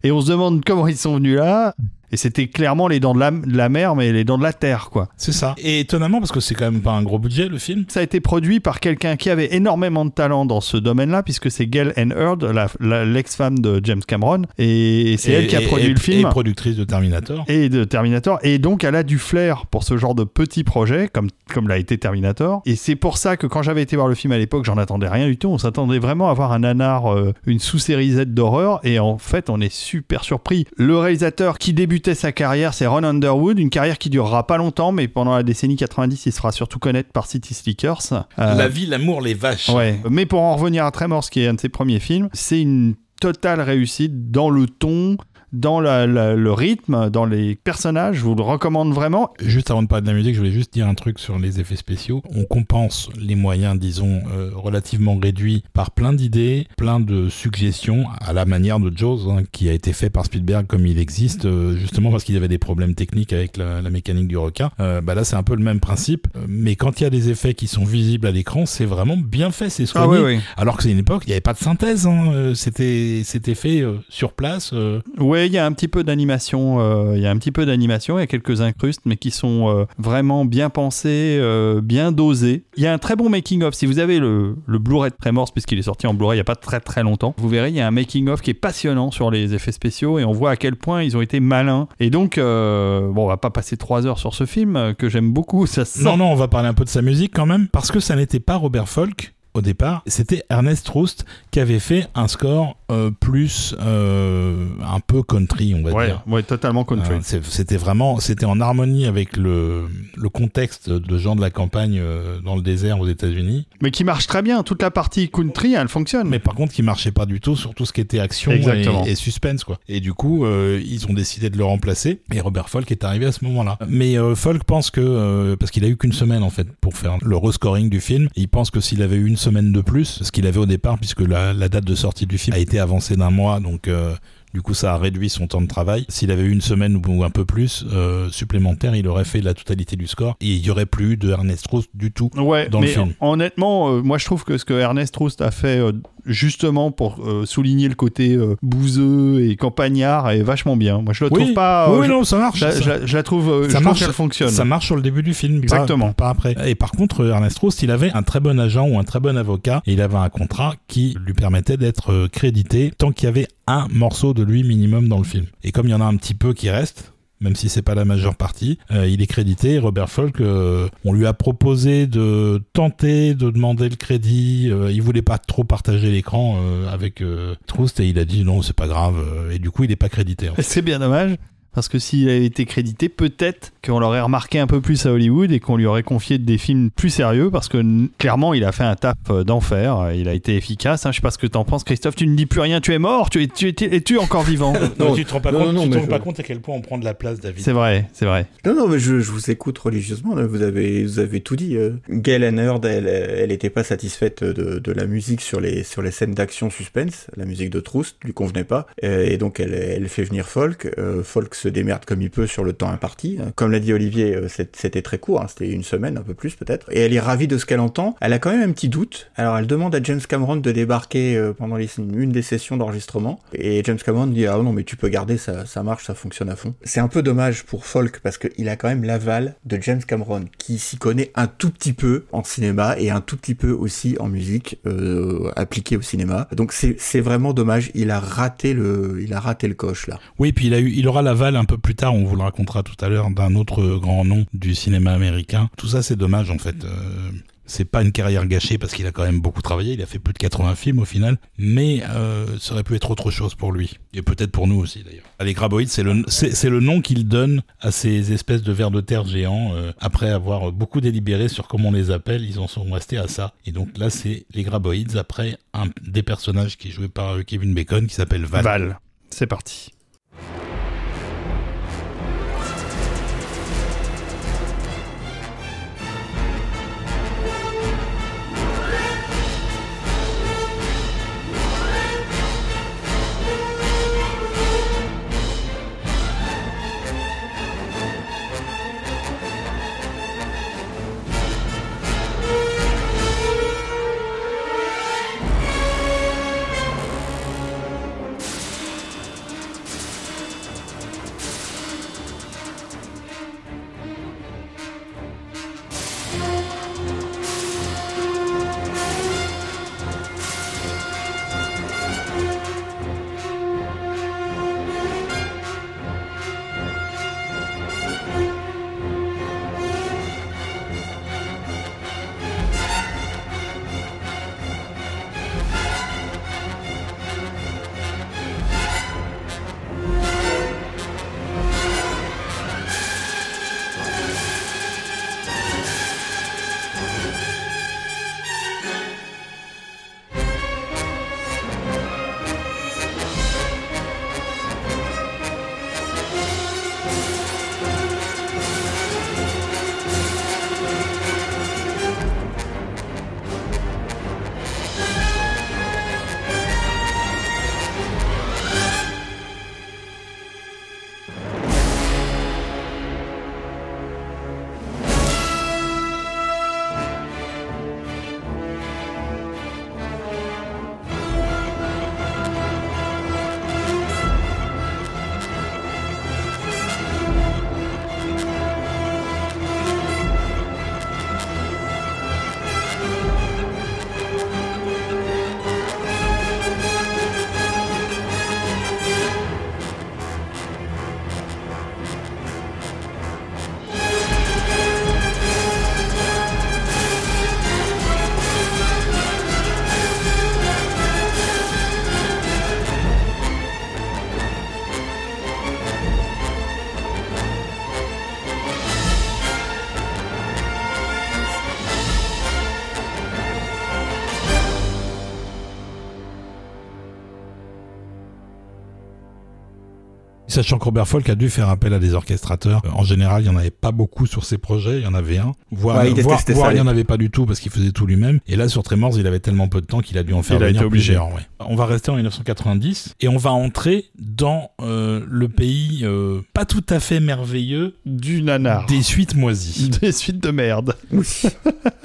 Et on se demande comment ils sont venus là. Et c'était clairement les dents de la, de la mer, mais les dents de la terre, quoi. c'est ça. Et étonnamment, parce que c'est quand même pas un gros budget le film. Ça a été produit par quelqu'un qui avait énormément de talent dans ce domaine-là, puisque c'est Gail Ann Hurd, la- la- l'ex-femme de James Cameron, et c'est elle qui a Et- produit et- le film. Et productrice de Terminator. Et de Terminator, et donc elle a du flair pour ce genre de petits projets, comme, comme l'a été Terminator. Et c'est pour ça que quand j'avais été voir le film à l'époque, j'en attendais rien du tout. On s'attendait vraiment à voir un nanar, euh, une sous-série Z d'horreur, et en fait, on est super surpris. Le réalisateur qui débutait sa carrière, c'est Ron Underwood, une carrière qui durera pas longtemps, mais pendant la décennie 90, il se fera surtout connaître par City Slickers. Euh, La vie, l'amour, les vaches. Ouais. Mais pour en revenir à Tremors, qui est un de ses premiers films, c'est une totale réussite dans le ton, dans la- la- le rythme, dans les personnages. Je vous le recommande vraiment. Juste avant de parler de la musique, je voulais juste dire un truc sur les effets spéciaux. On compense les moyens, disons, euh, relativement réduits par plein d'idées, plein de suggestions, à la manière de Jaws, hein, qui a été fait par Spielberg comme il existe, euh, justement parce qu'il avait des problèmes techniques avec la, la mécanique du requin. Euh, bah là, c'est un peu le même principe. Mais quand il y a des effets qui sont visibles à l'écran, c'est vraiment bien fait, c'est soigné. oui. Alors que c'est une époque, il n'y avait pas de synthèse. hein. C'était, c'était fait euh, sur place. euh, Il y a un petit peu d'animation. euh, Il y a un petit peu d'animation. Il y a quelques incrustes, mais qui sont euh, vraiment bien pensés, euh, bien dosés. Il y a un très bon making of. Si vous avez le, le Blu-ray de Tremors, puisqu'il est sorti en Blu-ray il y a pas très très longtemps, vous verrez, il y a un making of qui est passionnant sur les effets spéciaux et on voit à quel point ils ont été malins. Et donc, euh, bon, on va pas passer trois heures sur ce film que j'aime beaucoup. Non, non, on va parler un peu de sa musique quand même, parce que ça n'était pas Robert Folk au départ, c'était Ernest Roust qui avait fait un score euh, plus euh, un peu country, on va Ouais, dire. ouais, totalement country. Euh, c'était vraiment, c'était en harmonie avec le, le contexte de gens de la campagne dans le désert aux États-Unis, Mais qui marche très bien. Toute la partie country, elle fonctionne. mais par contre qui marchait pas du tout sur tout ce qui était action et, et suspense quoi. Et du coup, ils ont décidé de le remplacer et Robert Folk est arrivé à ce moment-là. Mais Folk pense que parce qu'il a eu qu'une semaine en fait pour faire le rescoring du film, il pense que s'il avait eu une semaine de plus, ce qu'il avait au départ puisque la, date de sortie du film a été avancée d'un mois, donc euh, Du coup, ça a réduit son temps de travail. S'il avait eu une semaine ou un peu plus euh, supplémentaire, il aurait fait la totalité du score et il y aurait plus de Ernest Roust du tout Ouais, dans le mais film. honnêtement, euh, moi je trouve que ce que Ernest Roust a fait euh, justement pour souligner le côté bouseux et campagnard est vachement bien. Moi je le trouve Oui, pas. oui, je, non, ça marche. je la- ça- je la- je la trouve, je ça trouve marche, qu'elle fonctionne. Ça marche sur le début du film, Exactement. Pas, après. Et par contre, Ernest Roust, il avait un très bon agent ou un très bon avocat et il avait un contrat qui lui permettait d'être crédité tant qu'il y avait un morceau de lui minimum dans le film. Et comme il y en a un petit peu qui reste, même si c'est pas la majeure partie, euh, il est crédité. Robert Folk, euh, on lui a proposé de tenter de demander le crédit. euh, il voulait pas trop partager l'écran euh, avec Troust et il a dit non, c'est pas grave. et du coup, il est pas crédité. C'est bien dommage. Parce que s'il avait été crédité, peut-être qu'on l'aurait remarqué un peu plus à Hollywood et qu'on lui aurait confié des films plus sérieux parce que clairement il a fait un taf euh, d'enfer, il a été efficace. hein. Je sais pas ce que t'en penses, Christophe. Tu ne dis plus rien, tu es mort, tu es, tu es, es-tu encore vivant? Non, tu te rends pas non, compte, non, tu te rends je- pas compte à quel point on prend de la place, David. C'est vrai, c'est vrai. Non, non, mais je, je vous écoute religieusement. là, Vous avez, vous avez tout dit. euh. Gail Hannard, elle, elle était pas satisfaite de, de la musique sur les, sur les scènes d'action suspense. La musique de Troust lui convenait pas. Euh, Et donc, elle, elle fait venir Folk. Euh, Folk se démerde comme il peut sur le temps imparti. Comme l'a dit Olivier, euh, c'était très court. hein, C'était une semaine, un peu plus peut-être. Et elle est ravie de ce qu'elle entend. Elle a quand même un petit doute. Alors, elle demande à James Cameron de débarquer euh, pendant une des sessions d'enregistrement. Et James Cameron dit, ah non, mais tu peux garder, ça, ça marche, ça fonctionne à fond. C'est un peu dommage pour Folk parce qu'il a quand même l'aval de James Cameron, qui s'y connaît un tout petit peu en cinéma et un tout petit peu aussi en musique euh, appliquée au cinéma. Donc c'est vraiment dommage. Il a raté le, il a raté le coche là. Oui, puis il, a eu, il aura l'aval un peu plus tard, on vous le racontera tout à l'heure, d'un autre grand nom du cinéma américain. Tout ça, c'est dommage en fait. Euh, c'est pas une carrière gâchée parce qu'il a quand même beaucoup travaillé, il a fait plus de 80 films au final, mais euh, ça aurait pu être autre chose pour lui, et peut-être pour nous aussi d'ailleurs. Les graboïdes, c'est le, le nom qu'il donne à ces espèces de vers de terre géants. euh, après avoir beaucoup délibéré sur comment on les appelle, ils en sont restés à ça. Et donc là, c'est les graboïdes après un des personnages qui est joué par Kevin Bacon qui s'appelle Val. Val, c'est parti. Sachant que Robert Folk a dû faire appel à des orchestrateurs. En général, il n'y en avait pas beaucoup sur ses projets. Il y en avait un. Voire, Ouais, il voire, détestait voire ça, il n'y en avait pas du tout parce qu'il faisait tout lui-même. Et là, sur Tremors, il avait tellement peu de temps qu'il a dû en faire Il venir ouais. On va rester en 1990 et on va entrer dans euh, le pays euh, pas tout à fait merveilleux Du nanar. des suites moisies. Des suites de merde. Oui.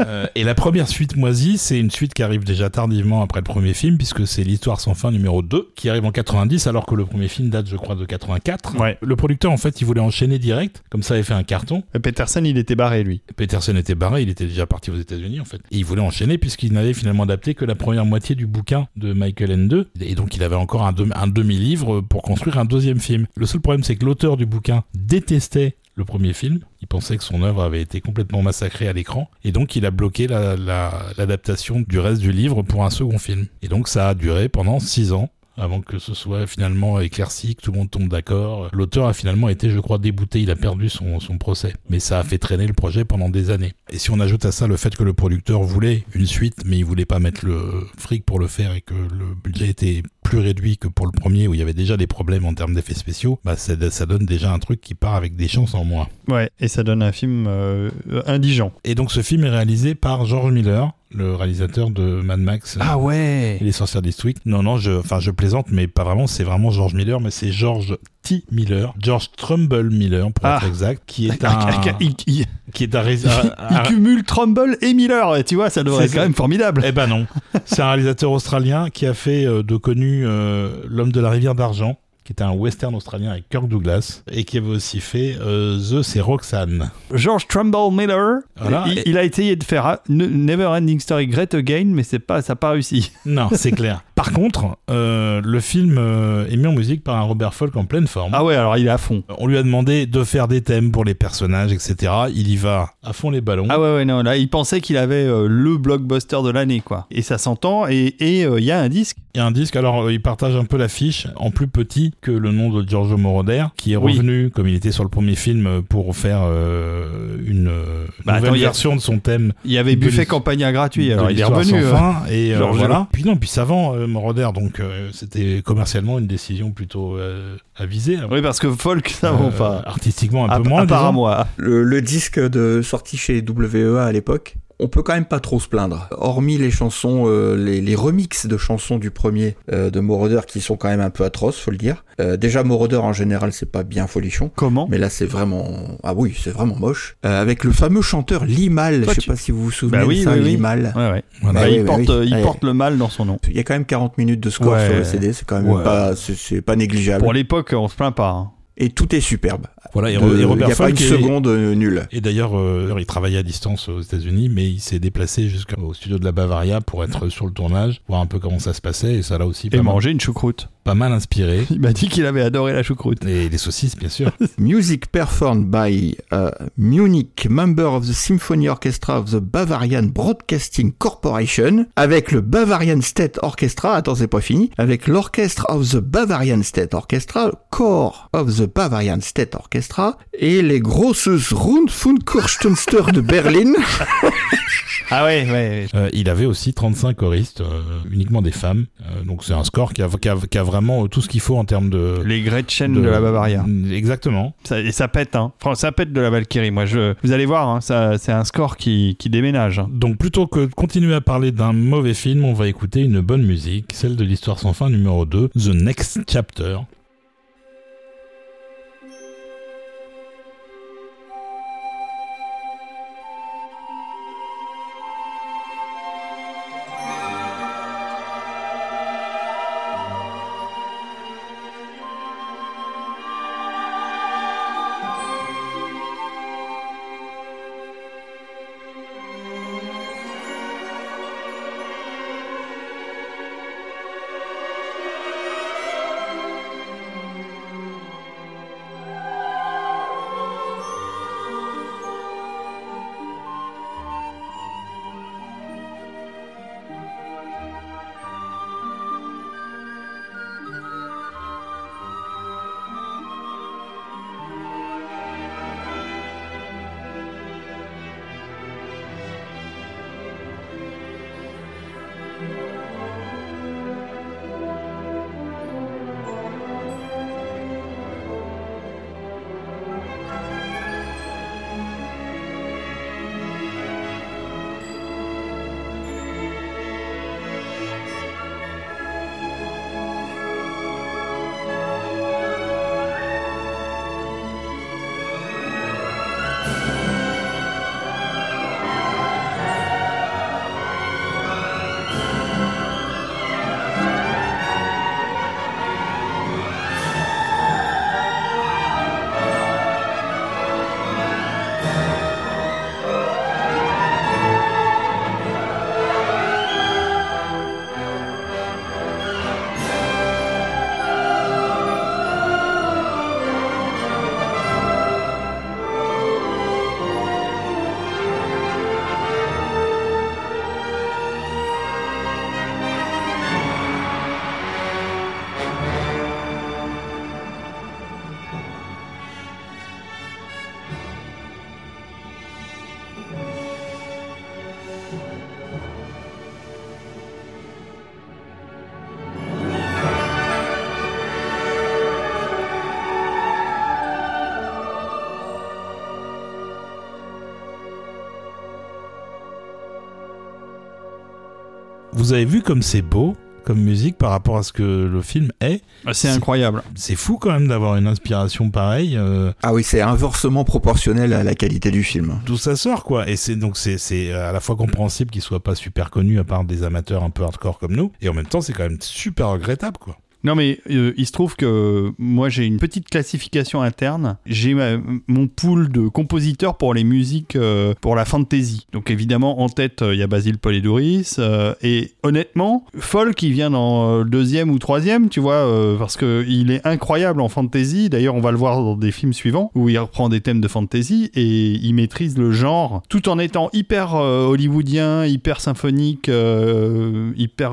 Euh, et la première suite moisie, c'est une suite qui arrive déjà tardivement après le premier film, puisque c'est l'histoire sans fin numéro 2, qui arrive en 90, alors que le premier film date, je crois, de 84. Ouais. Le producteur, en fait, il voulait enchaîner direct, comme ça avait fait un carton. Peterson, il était barré, lui. Peterson était barré, il était déjà parti aux États-Unis, en fait. Et il voulait enchaîner, puisqu'il n'avait finalement adapté que la première moitié du bouquin de Michael N2. Et donc, il avait encore un, dem- un demi-livre pour construire un deuxième film. Le seul problème, c'est que l'auteur du bouquin détestait le premier film. Il pensait que son œuvre avait été complètement massacrée à l'écran. Et donc, il a bloqué la- la- l'adaptation du reste du livre pour un second film. Et donc, ça a duré pendant six ans. Avant que ce soit finalement éclairci, que tout le monde tombe d'accord. L'auteur a finalement été, je crois, débouté, il a perdu son, procès. Mais ça a fait traîner le projet pendant des années. Et si on ajoute à ça le fait que le producteur voulait une suite, mais il voulait pas mettre le fric pour le faire et que le budget était plus réduit que pour le premier où il y avait déjà des problèmes en termes d'effets spéciaux, bah ça, ça donne déjà un truc qui part avec des chances en moins. Ouais, et ça donne un film euh, indigent. Et donc ce film est réalisé par George Miller, le réalisateur de Mad Max. Ah ouais Et les sorcières d'Eastwick. Non, non, je, enfin, je plaisante, mais pas vraiment. C'est vraiment George Miller, mais c'est George T. Miller, George Trumbull Miller, pour Ah. être exact, qui est un, il, il- qui est un, ré- il un- un- cumule Trumbull et Miller, et tu vois, ça devrait être quand même formidable. Eh ben non. C'est un réalisateur australien qui a fait euh, de connu euh, L'homme de la rivière d'argent, qui était un western australien avec Kirk Douglas, et qui avait aussi fait euh, The, c'est Roxanne. George Trumbull Miller, Voilà, il, et- il a essayé de faire ah, Ne- Never Ending Story Great Again, mais c'est pas, ça n'a pas réussi. Non, c'est clair. Par contre, euh, le film euh, est mis en musique par un Robert Folk en pleine forme. Ah ouais, alors il est à fond. On lui a demandé de faire des thèmes pour les personnages, etc. Il y va à fond les ballons. Ah ouais, ouais, non, là, il pensait qu'il avait le blockbuster de l'année, quoi. Et ça s'entend, et et, il y a un disque. Il y a un disque, alors il partage un peu l'affiche en plus petit que le nom de Giorgio Moroder, qui est Oui. revenu, comme il était sur le premier film, pour faire euh, une euh, Bah, nouvelle attends, a- version de son thème. Il y avait buffet campagne gratuit, alors il est revenu. sans euh. fin, et euh, voilà. Puis non, puis ça vend euh, Moroder, donc euh, c'était commercialement une décision plutôt euh, avisée. Oui, parce que folk, ça vaut Euh, pas. Artistiquement un À, peu moins. à part à moi. Le, le disque de sorti chez WEA à l'époque, on peut quand même pas trop se plaindre. Hormis les chansons, euh, les, les remixes de chansons du premier euh, de Moroder qui sont quand même un peu atroces, faut le dire. Euh, déjà Moroder en général c'est pas bien folichon. Comment? Mais là, c'est vraiment. Ah oui, c'est vraiment moche. Euh, avec le fameux chanteur Limal. Toi, je sais tu- pas si vous vous souvenez Bah oui, de ça, oui, oui. Limal. Ouais, ouais. Voilà. Bah, oui, il oui, porte, oui. il Ouais. porte le mal dans son nom. Il y a quand même 40 minutes de score Ouais. sur le CD, c'est quand même Ouais. pas, c'est- c'est pas négligeable. Pour l'époque, on se plaint pas. hein. Et tout est superbe. Voilà, et, De- et Il Robert n'y a pas Folk une est- seconde euh, nulle. Et d'ailleurs, euh, il travaillait à distance aux États-Unis, mais il s'est déplacé jusqu'au studio de la Bavaria pour être sur le tournage, voir un peu comment ça se passait, et ça l'a aussi Et pas mal, manger une choucroute. pas mal inspiré. Il m'a dit qu'il avait adoré la choucroute. Et les saucisses, bien sûr. Music performed by uh, Munich, member of the Symphony Orchestra of the Bavarian Broadcasting Corporation, avec le Bavarian State Orchestra, attends c'est pas fini, avec l'Orchestre of the Bavarian State Orchestra, Core of the Bavarian State Orchestra, et les grosses Rundfunkurstenster de Berlin. Ah ouais, ouais. Euh, il avait aussi 35 choristes, euh, uniquement des femmes. Euh, donc c'est un score qui a, qui a- qui a vraiment tout ce qu'il faut en termes de... Les Gretchen de, la Bavaria. Exactement. Ça, et ça pète, hein. Enfin, ça pète de la Valkyrie. Moi, je, vous allez voir, hein, ça, c'est un score qui, qui déménage. hein. Donc plutôt que de continuer à parler d'un mauvais film, on va écouter une bonne musique, celle de l'histoire sans fin numéro 2, The Next Chapter. Vous avez vu comme c'est beau comme musique par rapport à ce que le film est. Ah, C'est incroyable. C'est fou quand même d'avoir une inspiration pareille. euh, Ah oui, c'est inversement proportionnel à la qualité du film. D'où ça sort quoi et c'est donc c'est c'est à la fois compréhensible qu'il soit pas super connu à part des amateurs un peu hardcore comme nous et en même temps c'est quand même super regrettable quoi Non mais euh, il se trouve que moi j'ai une petite classification interne. J'ai mon pool de compositeurs pour les musiques euh, pour la fantasy. Donc évidemment en tête euh, il y a Basile Polidoris et honnêtement Folk il vient dans deuxième ou troisième tu vois parce que il est incroyable en fantasy. D'ailleurs on va le voir dans des films suivants où il reprend des thèmes de fantasy et il maîtrise le genre tout en étant hyper hollywoodien, hyper symphonique, hyper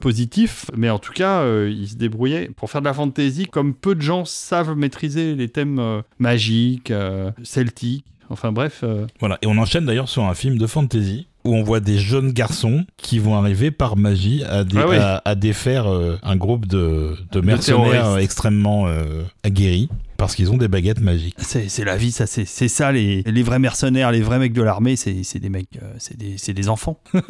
positif. Mais en tout cas, il se débrouillait pour faire de la fantasy comme peu de gens savent maîtriser les thèmes euh, magiques, euh, celtiques. Enfin bref, euh, voilà et on enchaîne d'ailleurs sur un film de fantasy où on voit des jeunes garçons qui vont arriver par magie à, dé- Ah oui. à, à défaire euh, un groupe de, de mercenaires euh, extrêmement euh, aguerris parce qu'ils ont des baguettes magiques. c'est la vie, ça c'est ça les, les vrais mercenaires, les vrais mecs de l'armée, c'est des mecs, euh, c'est des, enfants.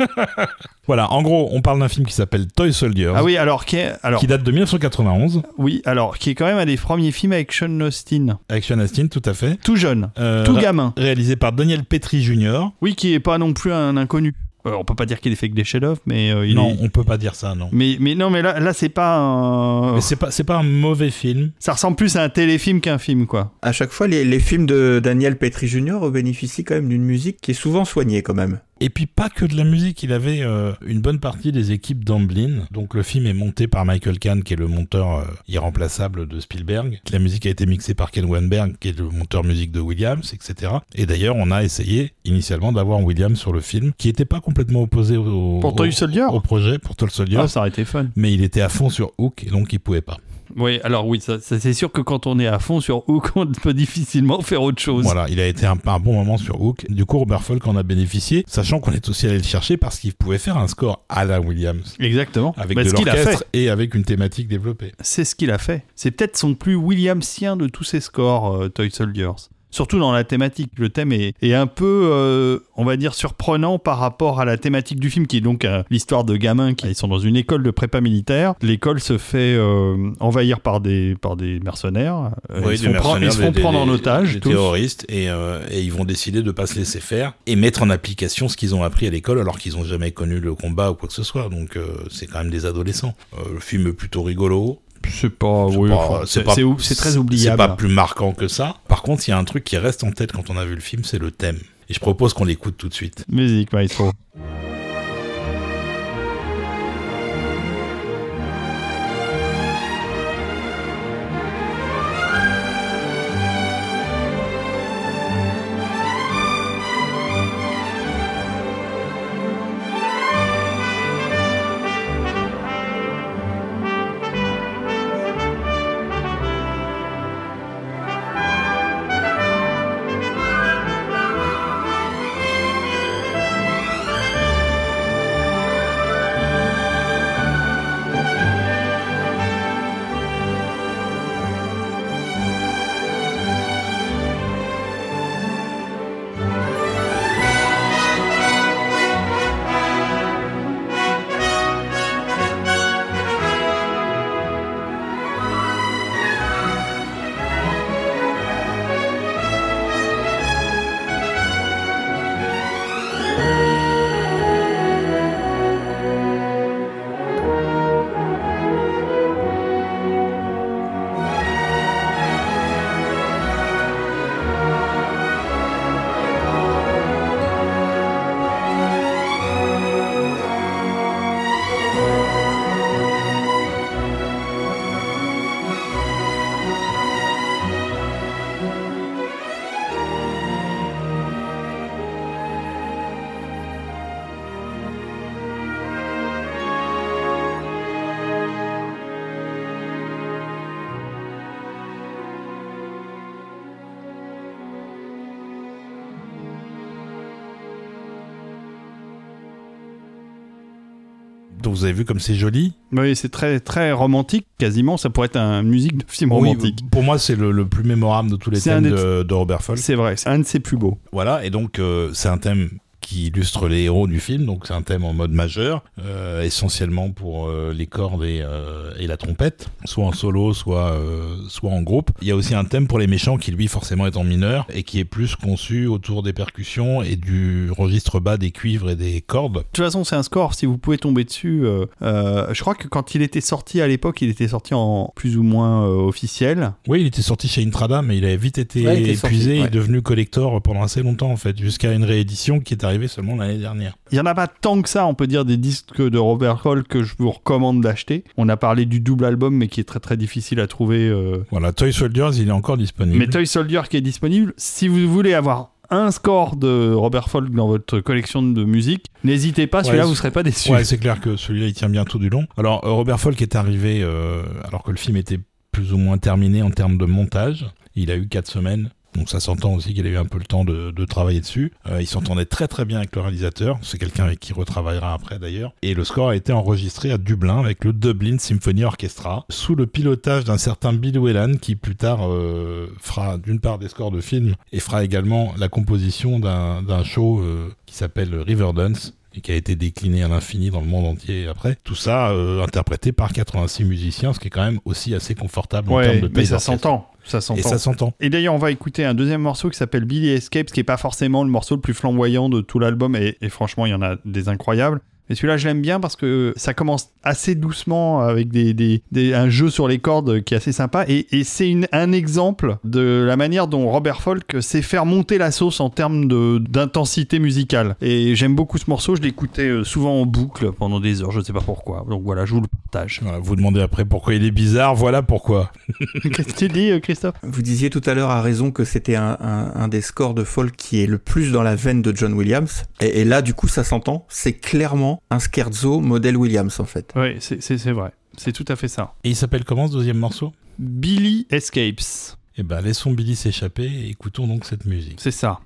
Voilà, en gros, on parle d'un film qui s'appelle Toy Soldiers, Ah oui, alors qui est, alors qui date de 1991, oui, alors qui est quand même un des premiers films avec Sean Austin, avec Sean Astin, tout à fait. tout jeune, Euh, tout gamin. Réalisé par Daniel Petri Jr. Oui, qui est pas non plus un inconnu. Euh, on peut pas dire qu'il ait fait que des chefs-d'œuvre, mais euh, il non, est- on peut pas dire ça, non. Mais, mais non, mais là, là c'est pas un... Mais c'est pas, c'est pas un mauvais film. Ça ressemble plus à un téléfilm qu'un film, quoi. À chaque fois, les, les films de Daniel Petri Jr. bénéficient quand même d'une musique qui est souvent soignée quand même. Et puis pas que de la musique, il avait euh, une bonne partie des équipes d'Amblin. Donc le film est monté par Michael Kahn, qui est le monteur euh, irremplaçable de Spielberg. La musique a été mixée par Ken Weinberg, qui est le monteur musique de Williams, etc. Et d'ailleurs, on a essayé initialement d'avoir Williams sur le film, qui était pas complètement opposé au, Pour au- Toy Soldier? au projet, pour Toy Soldier. Ah, ça aurait été fun. Mais il était à fond sur Hook, et donc il pouvait pas. Oui, alors oui, ça, ça, c'est sûr que quand on est à fond sur Hook, on peut difficilement faire autre chose. Voilà, il a été un, un bon moment sur Hook. Du coup, Robert Folk en a bénéficié, sachant qu'on est aussi allé le chercher parce qu'il pouvait faire un score à la Williams. Exactement. Avec Bah, de l'orchestre et avec une thématique développée. c'est ce qu'il a fait. C'est peut-être son plus Williamsien de tous ses scores, euh, Toy Soldiers. Surtout dans la thématique. Le thème est, est un peu, euh, on va dire, surprenant par rapport à la thématique du film, qui est donc euh, l'histoire de gamins qui ils sont dans une école de prépa militaire. L'école se fait euh, envahir par des, par des mercenaires. Ils, se font prendre, ils se font prendre en otage. des tous. terroristes et, et ils vont décider de pas se laisser faire et mettre en application ce qu'ils ont appris à l'école alors qu'ils ont jamais connu le combat ou quoi que ce soit. Donc c'est quand même des adolescents. Le film est plutôt rigolo. C'est pas, oui, enfin, c'est c'est c'est c'est très C'est oubliable. pas plus marquant que ça. Par contre, il y a un truc qui reste en tête quand on a vu le film, c'est le thème. Et je propose qu'on l'écoute tout de suite. Musique, maestro. Vu comme c'est joli. Oui, c'est très, très romantique, quasiment. Ça pourrait être une musique de film Oui, romantique. pour moi, c'est le, le plus mémorable de tous les thèmes de Robert Folk. C'est vrai, c'est un de ses plus beaux. Voilà, et donc euh, c'est un thème qui illustre les héros du film, donc c'est un thème en mode majeur, euh, essentiellement pour euh, les cordes et, euh, et, la trompette, soit en solo, soit, soit en groupe. Il y a aussi un thème pour les méchants qui lui forcément est en mineur et qui est plus conçu autour des percussions et du registre bas des cuivres et des cordes. De toute façon c'est un score, si vous pouvez tomber dessus, je crois que quand il était sorti à l'époque, il était sorti en plus ou moins officiel. Oui, il était sorti chez Intrada, mais il avait vite été Ouais, épuisé sorti, et ouais. devenu collector pendant assez longtemps en fait, jusqu'à une réédition qui est arrivée seulement l'année dernière. Il n'y en a pas tant que ça, on peut dire, des disques de Robert Hall que je vous recommande d'acheter. On a parlé du double album, mais qui est très très difficile à trouver. euh. Voilà, Toy Soldiers, il est encore disponible. Mais Toy Soldier qui est disponible, si vous voulez avoir un score de Robert Folk dans votre collection de musique, n'hésitez pas, celui-là Ouais, vous serez pas déçu. Ouais, c'est clair que celui-là il tient bien tout du long. Alors euh, Robert Folk est arrivé euh, alors que le film était plus ou moins terminé en termes de montage. Il a eu 4 semaines. Donc ça s'entend aussi qu'il a eu un peu le temps de, de travailler dessus. Euh, il s'entendait très très bien avec le réalisateur. C'est quelqu'un avec qui il retravaillera après d'ailleurs. Et le score a été enregistré à Dublin avec le Dublin Symphony Orchestra sous le pilotage d'un certain Bill Whelan qui plus tard euh, fera d'une part des scores de films et fera également la composition d'un show euh, qui s'appelle Riverdance et qui a été décliné à l'infini dans le monde entier après. Tout ça euh, interprété par 86 musiciens, ce qui est quand même aussi assez confortable en termes de mais pace ça s'entend. Ça Et s'entend. ça s'entend. Et d'ailleurs, on va écouter un deuxième morceau qui s'appelle Billy Escapes, qui est pas forcément le morceau le plus flamboyant de tout l'album, et, et franchement, il y en a des incroyables. Mais celui-là, je l'aime bien parce que ça commence assez doucement avec des, des- des- un jeu sur les cordes qui est assez sympa. Et, et c'est une- un exemple de la manière dont Robert Folk sait faire monter la sauce en termes de- d'intensité musicale. Et j'aime beaucoup ce morceau. Je l'écoutais euh, souvent en boucle pendant des heures. Je ne sais pas pourquoi. Donc voilà, je vous le partage. Voilà, vous demandez après pourquoi il est bizarre, voilà pourquoi. Qu'est-ce que tu dis, euh, Christophe? Vous disiez tout à l'heure à raison que c'était un, un- un des scores de folk qui est le plus dans la veine de John Williams. Et, et là, du coup, ça s'entend. C'est clairement un scherzo modèle Williams, en fait. Oui, c'est c'est- c'est vrai. C'est tout à fait ça. Et il s'appelle comment ce deuxième morceau? Billy Escapes. Eh ben laissons Billy s'échapper et écoutons donc cette musique. C'est ça.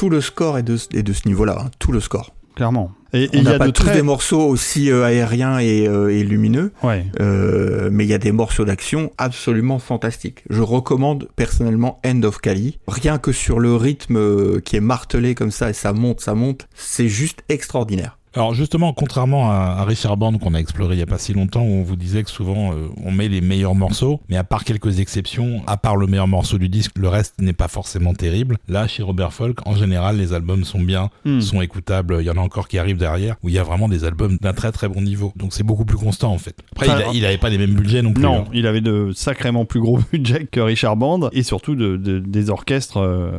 Tout le score est de, est de ce niveau-là. hein. Tout le score. Clairement. Et et On il y n'a a pas de tous très... des morceaux aussi euh, aériens et, euh, et lumineux. Ouais. Euh, mais il y a des morceaux d'action absolument fantastiques. Je recommande personnellement End of Cali. Rien que sur le rythme euh, qui est martelé comme ça et ça monte, ça monte, c'est juste extraordinaire. Alors justement, contrairement à, Richard Band qu'on a exploré il y a pas si longtemps, où on vous disait que souvent euh, on met les meilleurs morceaux, mais à part quelques exceptions, à part le meilleur morceau du disque, le reste n'est pas forcément terrible. Là, chez Robert Folk, en général, les albums sont bien, Hmm. sont écoutables. Il y en a encore qui arrivent derrière, où il y a vraiment des albums d'un très très bon niveau. Donc c'est beaucoup plus constant en fait. Après, Enfin, il, a- il avait pas les mêmes budgets non plus. Non, hein. il avait de sacrément plus gros budget que Richard Band et surtout de, de- des orchestres euh,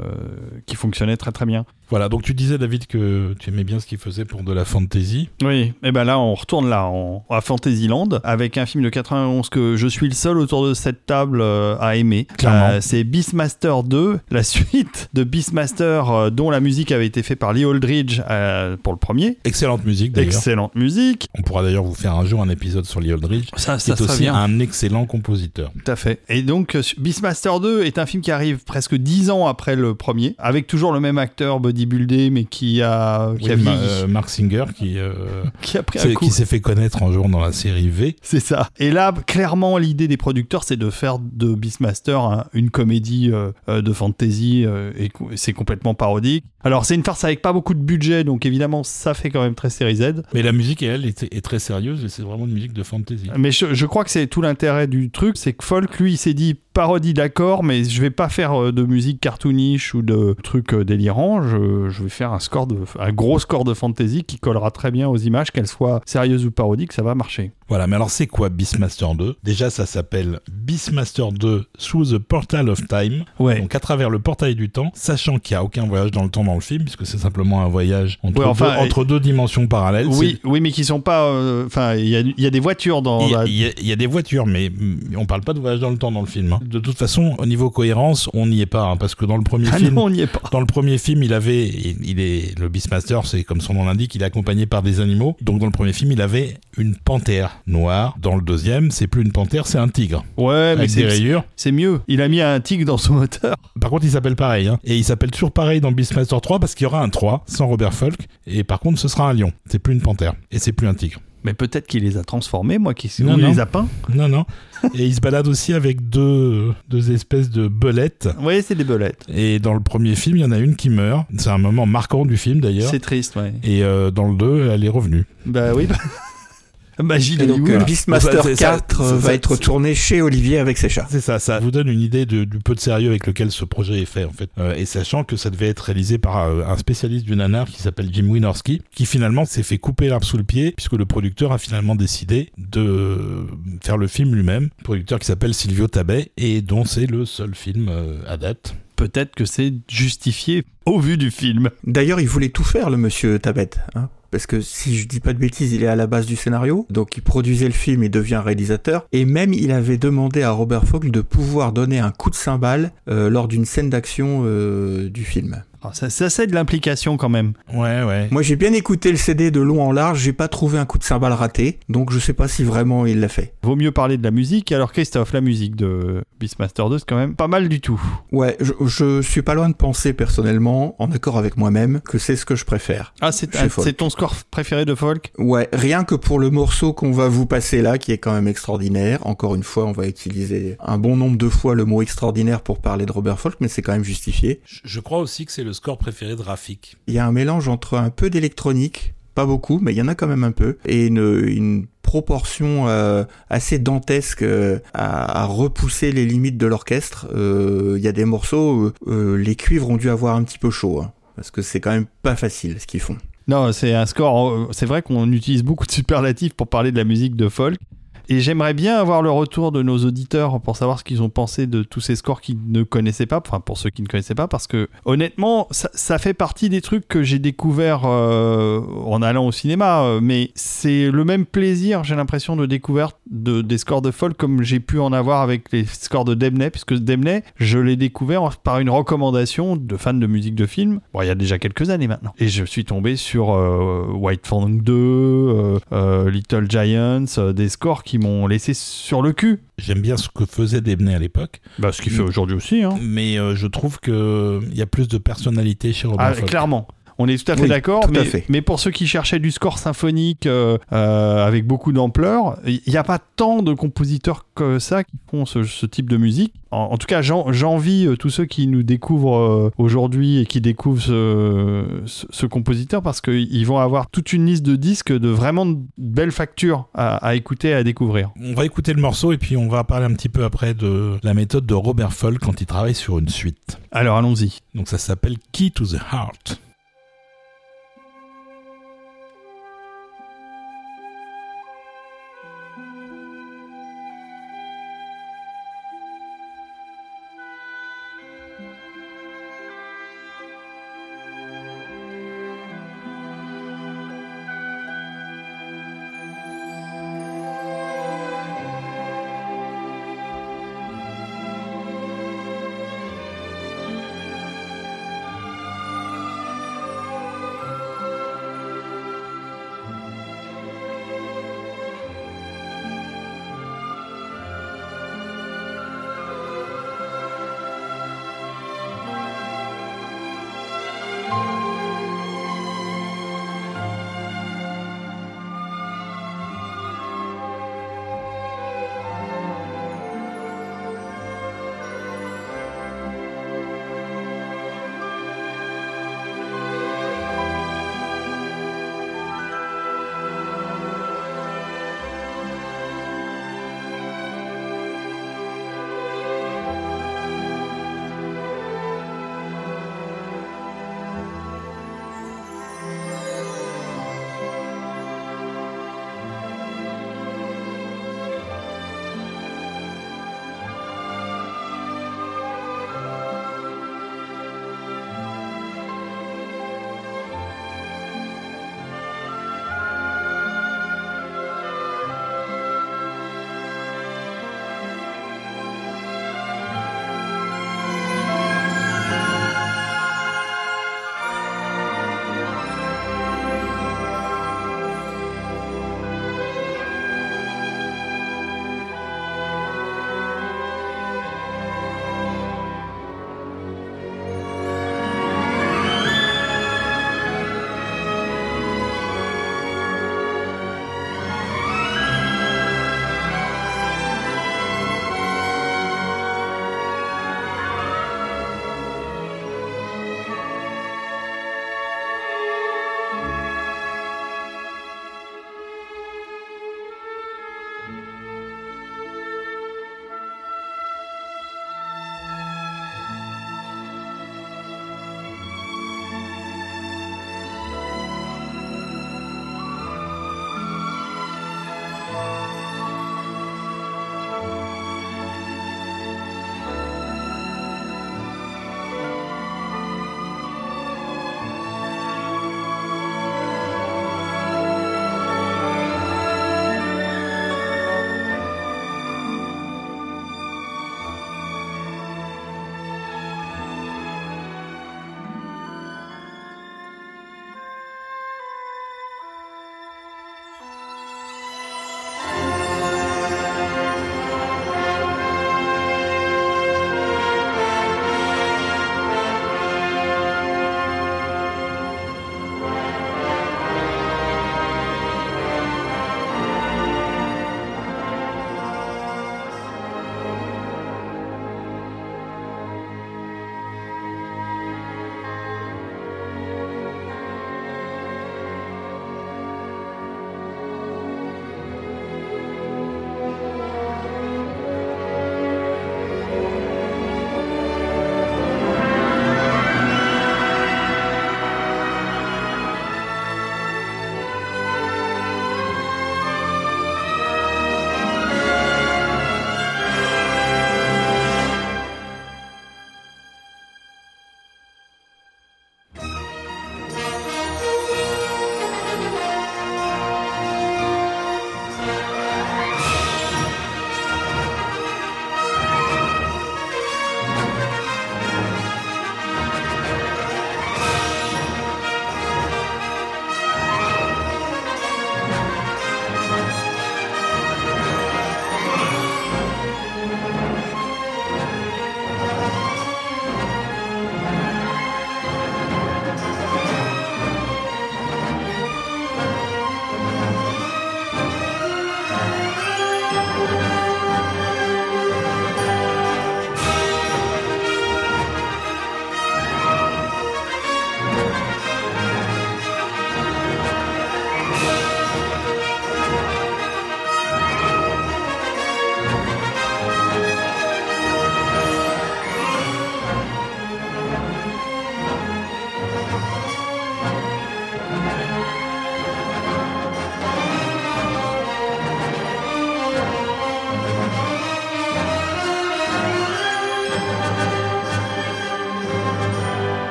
qui fonctionnaient très très bien. Voilà, donc tu disais David que tu aimais bien ce qu'il faisait pour de la fantasy. Oui, et ben là on retourne là en, à Fantasyland avec un film de 91 que je suis le seul autour de cette table euh, à aimer. Clairement. Euh, c'est Beastmaster 2, la suite de Beastmaster euh, dont la musique avait été faite par Lee Aldridge euh, pour le premier. Excellente musique d'ailleurs. Excellente musique. On pourra d'ailleurs vous faire un jour un épisode sur Lee Aldridge. Ça, qui est aussi un excellent compositeur. Tout à fait. Et donc, euh, Beastmaster 2 est un film qui arrive presque 10 ans après le premier, avec toujours le même acteur bodybuildé, mais qui a, qui Oui, a Ma- Mark Singer qui, euh, qui a pris un c'est- coup. qui s'est fait connaître un jour dans la série V. C'est ça. Et là, clairement, l'idée des producteurs, c'est de faire de Beastmaster un- une comédie euh, euh, de fantasy euh, et c'est complètement parodique. Alors, c'est une farce avec pas beaucoup de budget, donc évidemment, ça fait quand même très série Z. Mais la musique, elle, est, est très sérieuse et c'est vraiment une musique de fantasy. Mais je, je crois que c'est tout l'intérêt du truc, c'est que Folk, lui, il s'est dit parodie d'accord, mais je vais pas faire de musique cartoonish ou de trucs délirants. Je, je vais faire un score de, un gros score de fantasy qui collera très bien aux images, qu'elles soient sérieuses ou parodiques, ça va marcher. Voilà, mais alors c'est quoi Beastmaster 2 Déjà, ça s'appelle Beastmaster 2 Through the Portal of Time. Ouais. Donc à travers le portail du temps, sachant qu'il n'y a aucun voyage dans le temps dans le film, puisque c'est simplement un voyage entre, Ouais, enfin, deux, entre deux dimensions parallèles. Oui, oui, mais qui sont pas. euh, Enfin, il y a, il y a des voitures dans. Il y, la- y a- il y a des voitures, mais on parle pas de voyage dans le temps dans le film. hein. De toute façon, au niveau cohérence, on n'y est pas, hein, parce que dans le premier Ah film, non, on n'y est pas. Dans le premier film, il avait, il, il est le Beastmaster, c'est comme son nom l'indique, il est accompagné par des animaux. Donc dans le premier film, il avait une panthère noire. Dans le deuxième, c'est plus une panthère, c'est un tigre Ouais, mais avec des c'est rayures. c'est mieux. Il a mis un tigre dans son moteur. Par contre, il s'appelle pareil, hein. et il s'appelle toujours pareil dans Beastmaster 3 parce qu'il y aura un 3 sans Robert Folk. Et par contre, ce sera un lion. C'est plus une panthère et c'est plus un tigre. Mais peut-être qu'il les a transformés, moi, qui Non, non. les a peints. Non, non. et il se balade aussi avec deux, deux espèces de belettes. Oui, c'est des belettes. Et dans le premier film, il y en a une qui meurt. C'est un moment marquant du film d'ailleurs. C'est triste, ouais. Et euh, dans le 2, elle est revenue. Bah oui. Magie de donc, Hollywood. euh, Beastmaster Bah, c'est ça, 4 c'est va ça, être tourné chez Olivier avec ses chats. C'est ça, ça vous donne une idée de- du peu de sérieux avec lequel ce projet est fait en fait. Euh, et sachant que ça devait être réalisé par euh, un spécialiste du nanar qui s'appelle Jim Wynorski, qui finalement s'est fait couper l'arbre sous le pied puisque le producteur a finalement décidé de faire le film lui-même. Producteur qui s'appelle Silvio Tabet et dont c'est le seul film euh, à date. Peut-être que c'est justifié au vu du film. D'ailleurs, il voulait tout faire, le monsieur Tabet. Hein parce que si je dis pas de bêtises, il est à la base du scénario, donc il produisait le film et devient réalisateur, et même il avait demandé à Robert Fogg de pouvoir donner un coup de cymbale euh, lors d'une scène d'action euh, du film. Ah, ça, ça c'est de l'implication quand même. Ouais, ouais. Moi j'ai bien écouté le CD de long en large, j'ai pas trouvé un coup de cymbale raté, donc je sais pas si vraiment il l'a fait. Vaut mieux parler de la musique. Alors Christophe, la musique de Beastmaster 2, c'est quand même pas mal du tout. Ouais, je, je suis pas loin de penser personnellement, en accord avec moi-même, que c'est ce que je préfère. Ah, c'est ton score préféré de folk? Ouais, rien que pour le morceau qu'on va vous passer là, qui est quand même extraordinaire. Encore une fois, on va utiliser un bon nombre de fois le mot extraordinaire pour parler de Robert Folk, mais c'est quand même justifié. Je, je crois aussi que c'est le score préféré de Rafik. Il y a un mélange entre un peu d'électronique, pas beaucoup, mais il y en a quand même un peu, et une, une proportion euh, assez dantesque euh, à, à repousser les limites de l'orchestre. Euh, Il y a des morceaux, les cuivres ont dû avoir un petit peu chaud, hein, parce que c'est quand même pas facile ce qu'ils font. Non, c'est un score. C'est vrai qu'on utilise beaucoup de superlatifs pour parler de la musique de folk. Et j'aimerais bien avoir le retour de nos auditeurs pour savoir ce qu'ils ont pensé de tous ces scores qu'ils ne connaissaient pas, enfin pour ceux qui ne connaissaient pas, parce que honnêtement, ça, fait partie des trucs que j'ai découvert euh, en allant au cinéma, euh, mais c'est le même plaisir, j'ai l'impression, de découverte de, des scores de folk comme j'ai pu en avoir avec les scores de Demney, puisque Demney, je l'ai découvert par une recommandation de fans de musique de film, bon, il y a déjà quelques années maintenant. Et je suis tombé sur euh, White Fang 2, euh, euh, Little Giants, des scores qui m'ont laissé sur le cul. J'aime bien ce que faisait Debney à l'époque, Bah, ce qu'il fait aujourd'hui aussi. Hein. mais euh, je trouve que il y a plus de personnalité chez Robert Ah, clairement. On est tout à fait Oui, d'accord, tout à mais, fait. mais pour ceux qui cherchaient du score symphonique euh, euh, avec beaucoup d'ampleur, il n'y a pas tant de compositeurs que ça qui font ce, ce type de musique. En, en tout cas, j'en- j'envie euh, tous ceux qui nous découvrent euh, aujourd'hui et qui découvrent ce, ce- ce compositeur parce qu'ils vont avoir toute une liste de disques de vraiment de belles factures à, à écouter et à découvrir. On va écouter le morceau et puis on va parler un petit peu après de la méthode de Robert Folk quand il travaille sur une suite. Alors allons-y. Donc ça s'appelle Key to the Heart.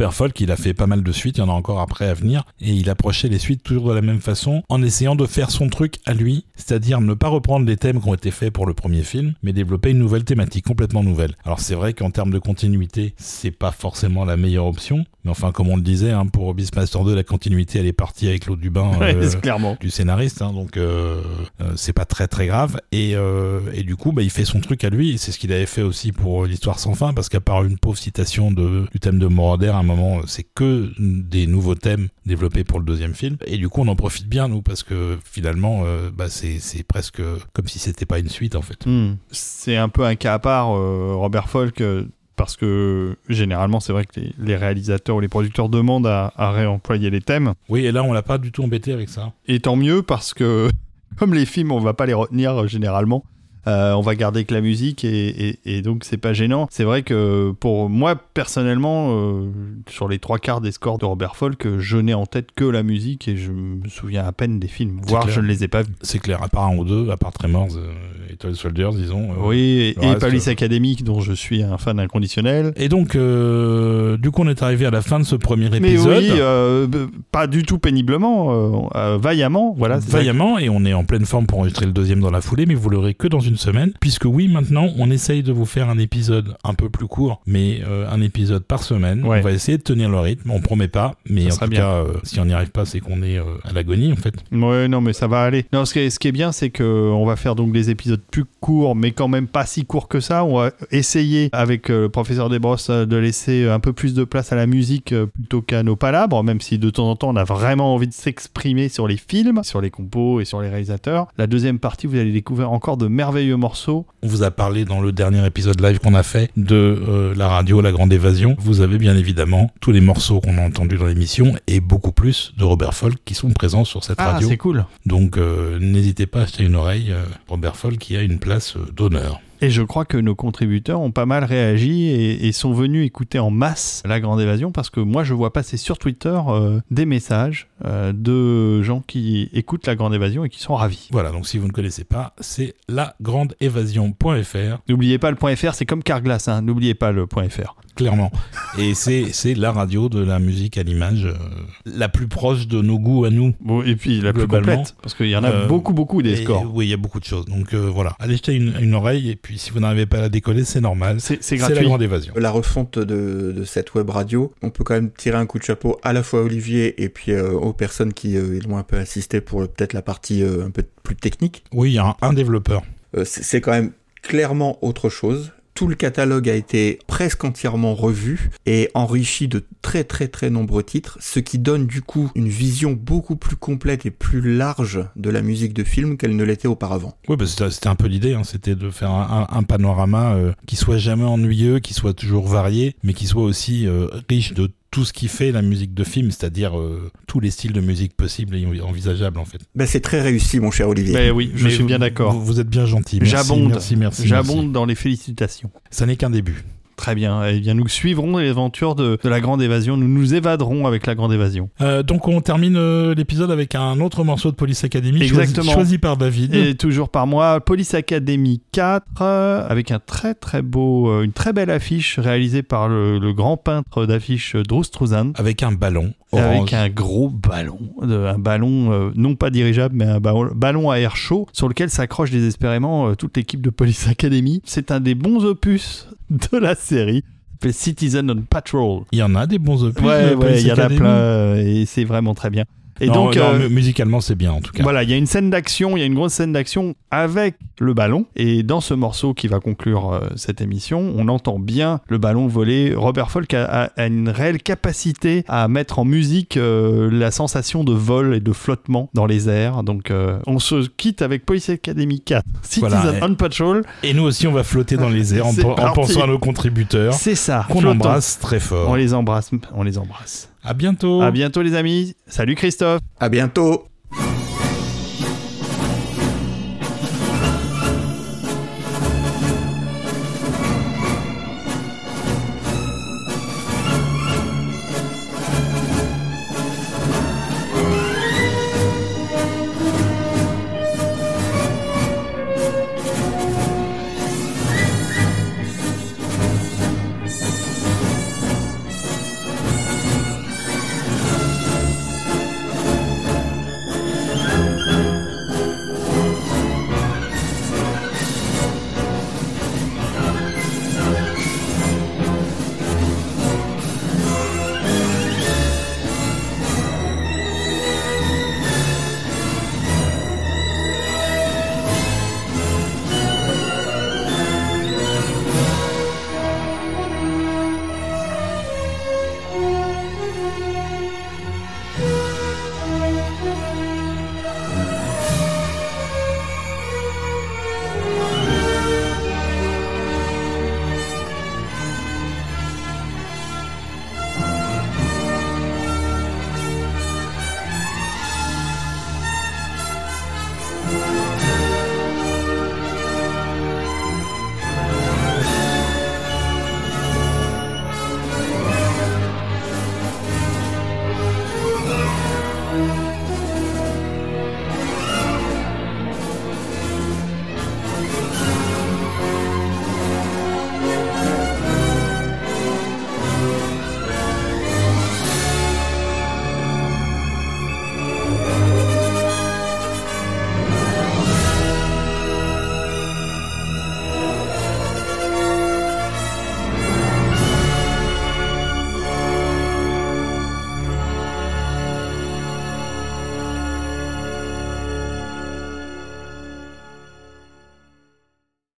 Robert Folk, il a fait pas mal de suites, il y en a encore après à venir, et il approchait les suites toujours de la même façon, en essayant de faire son truc à lui, c'est-à-dire ne pas reprendre les thèmes qui ont été faits pour le premier film, mais développer une nouvelle thématique complètement nouvelle. Alors c'est vrai qu'en termes de continuité, c'est pas forcément la meilleure option, mais enfin comme on le disait, hein, pour Beastmaster 2, la continuité elle est partie avec l'eau du bain Ouais, euh, clairement. du scénariste, hein, donc euh, euh, c'est pas très très grave. Et, et du coup, bah, il fait son truc à lui, et c'est ce qu'il avait fait aussi pour l'histoire sans fin, parce qu'à part une pauvre citation de, du thème de Moroder, à un moment, c'est que des nouveaux thèmes développés pour le deuxième film. Et du coup, on en profite bien, nous, parce que finalement, euh, bah, c'est presque comme si c'était pas une suite, en fait. Hmm. C'est un peu un cas à part, euh, Robert Folk, euh, parce que généralement, c'est vrai que les, les réalisateurs ou les producteurs demandent à, à réemployer les thèmes. Oui, et là, on l'a pas du tout embêté avec ça. Et tant mieux, parce que comme les films, on va pas les retenir euh, généralement. Euh, on va garder que la musique et, et- et donc c'est pas gênant. C'est vrai que pour moi personnellement, euh, sur les trois quarts des scores de Robert Folk, je n'ai en tête que la musique et je me souviens à peine des films, voire clair. je ne les ai pas vus. C'est clair, à part un ou deux, à part Tremors euh, et Toy Soldiers, disons. Oui, et, et Police Academy, dont je suis un fan inconditionnel. Et donc, euh, du coup, on est arrivé à la fin de ce premier Mais épisode. oui, euh, b- pas du tout péniblement, vaillamment, voilà. vaillamment et on est en pleine forme pour enregistrer le deuxième dans la foulée mais vous l'aurez que dans une semaine puisque oui maintenant on essaye de vous faire un épisode un peu plus court mais euh, un épisode par semaine Ouais. on va essayer de tenir le rythme on promet pas mais Ça en tout bien. cas euh, si on n'y arrive pas c'est qu'on est euh, à l'agonie en fait Ouais, non, mais ça va aller. Non, ce qui est, ce qui est bien, c'est que on va faire donc des épisodes plus courts, mais quand même pas si courts que ça. On va essayer, avec le professeur Desbrosses, de laisser un peu plus de place à la musique plutôt qu'à nos palabres, même si de temps en temps, on a vraiment envie de s'exprimer sur les films, sur les compos et sur les réalisateurs. La deuxième partie, vous allez découvrir encore de merveilleux morceaux. on vous a parlé dans le dernier épisode live qu'on a fait de euh, la radio La Grande Évasion vous avez bien évidemment tous les morceaux qu'on a entendus dans l'émission et beaucoup plus de Robert Folk qui sont présents sur cette Ah, radio c'est cool. donc euh, n'hésitez pas à acheter une oreille euh, Robert Folk qui a une place d'honneur Et je crois que nos contributeurs ont pas mal réagi et, et sont venus écouter en masse la Grande Évasion parce que moi je vois passer sur Twitter euh, des messages euh, de gens qui écoutent la Grande Évasion et qui sont ravis. Voilà, donc si vous ne connaissez pas, c'est lagrandeévasion.fr, N'oubliez pas le point .fr, c'est comme Carglass, hein, n'oubliez pas le point .fr. clairement. Et c'est c'est la radio de la musique à l'image euh, la plus proche de nos goûts à nous. Bon, et puis la plus complète, parce qu'il y en a euh, beaucoup beaucoup des Et, scores. oui, il y a beaucoup de choses. Donc euh, voilà, allez jeter une, une oreille et puis si vous n'arrivez pas à la décoller, c'est normal. C'est c'est C'est la gratuit. grande évasion. La refonte de, de cette web radio, on peut quand même tirer un coup de chapeau à la fois à Olivier et puis euh, aux personnes qui euh, l'ont un peu assisté pour peut-être la partie euh, un peu plus technique. Oui, il y a un, un développeur. Euh, c'est c'est quand même clairement autre chose. Tout le catalogue a été presque entièrement revu et enrichi de très très très nombreux titres, ce qui donne du coup une vision beaucoup plus complète et plus large de la musique de film qu'elle ne l'était auparavant. Oui, bah, c'était un peu l'idée, hein, c'était de faire un panorama euh, qui soit jamais ennuyeux, qui soit toujours varié, mais qui soit aussi euh, riche de tout ce qui fait la musique de film, c'est-à-dire euh, tous les styles de musique possibles et envisageables en fait. Ben, c'est très réussi mon cher Olivier. Mais oui, je Mais suis vous- bien d'accord. Vous, vous êtes bien gentil. J'abonde, Merci, merci. j'abonde dans les félicitations. Ça n'est qu'un début. Très bien. Eh bien, nous suivrons les aventures de, de la Grande Évasion. Nous nous évaderons avec la Grande Évasion. Euh, donc on termine euh, l'épisode avec un autre morceau de Police Academy Exactement. choisi, choisi par David. Et toujours par moi, Police Academy 4, euh, avec un très très beau, euh, une très belle affiche réalisée par le, le grand peintre d'affiches Drew Struzan. Avec un ballon orange. Avec un gros ballon, de- un ballon euh, non pas dirigeable, mais un ba- ballon à air chaud sur lequel s'accroche désespérément euh, toute l'équipe de Police Academy. C'est un des bons opus de la série. Citizen on Patrol. Il y en a des bons opus. Ouais, ouais, il y en a plein euh, et c'est vraiment très bien. Et Non, donc, non, euh, mu- musicalement c'est bien en tout cas. voilà, il y a une scène d'action, il y a une grosse scène d'action avec le ballon. Et dans ce morceau qui va conclure euh, cette émission, on entend bien le ballon voler. Robert Folk a, a- a une réelle capacité à mettre en musique euh, la sensation de vol et de flottement dans les airs. Donc on se quitte avec Police Academy 4, Citizen Voilà, et- on Patrol. Et nous aussi on va flotter dans les airs en, pensant à nos contributeurs C'est ça. qu'on embrasse très fort. On les embrasse, on les embrasse. À bientôt. À bientôt les amis. Salut Christophe. À bientôt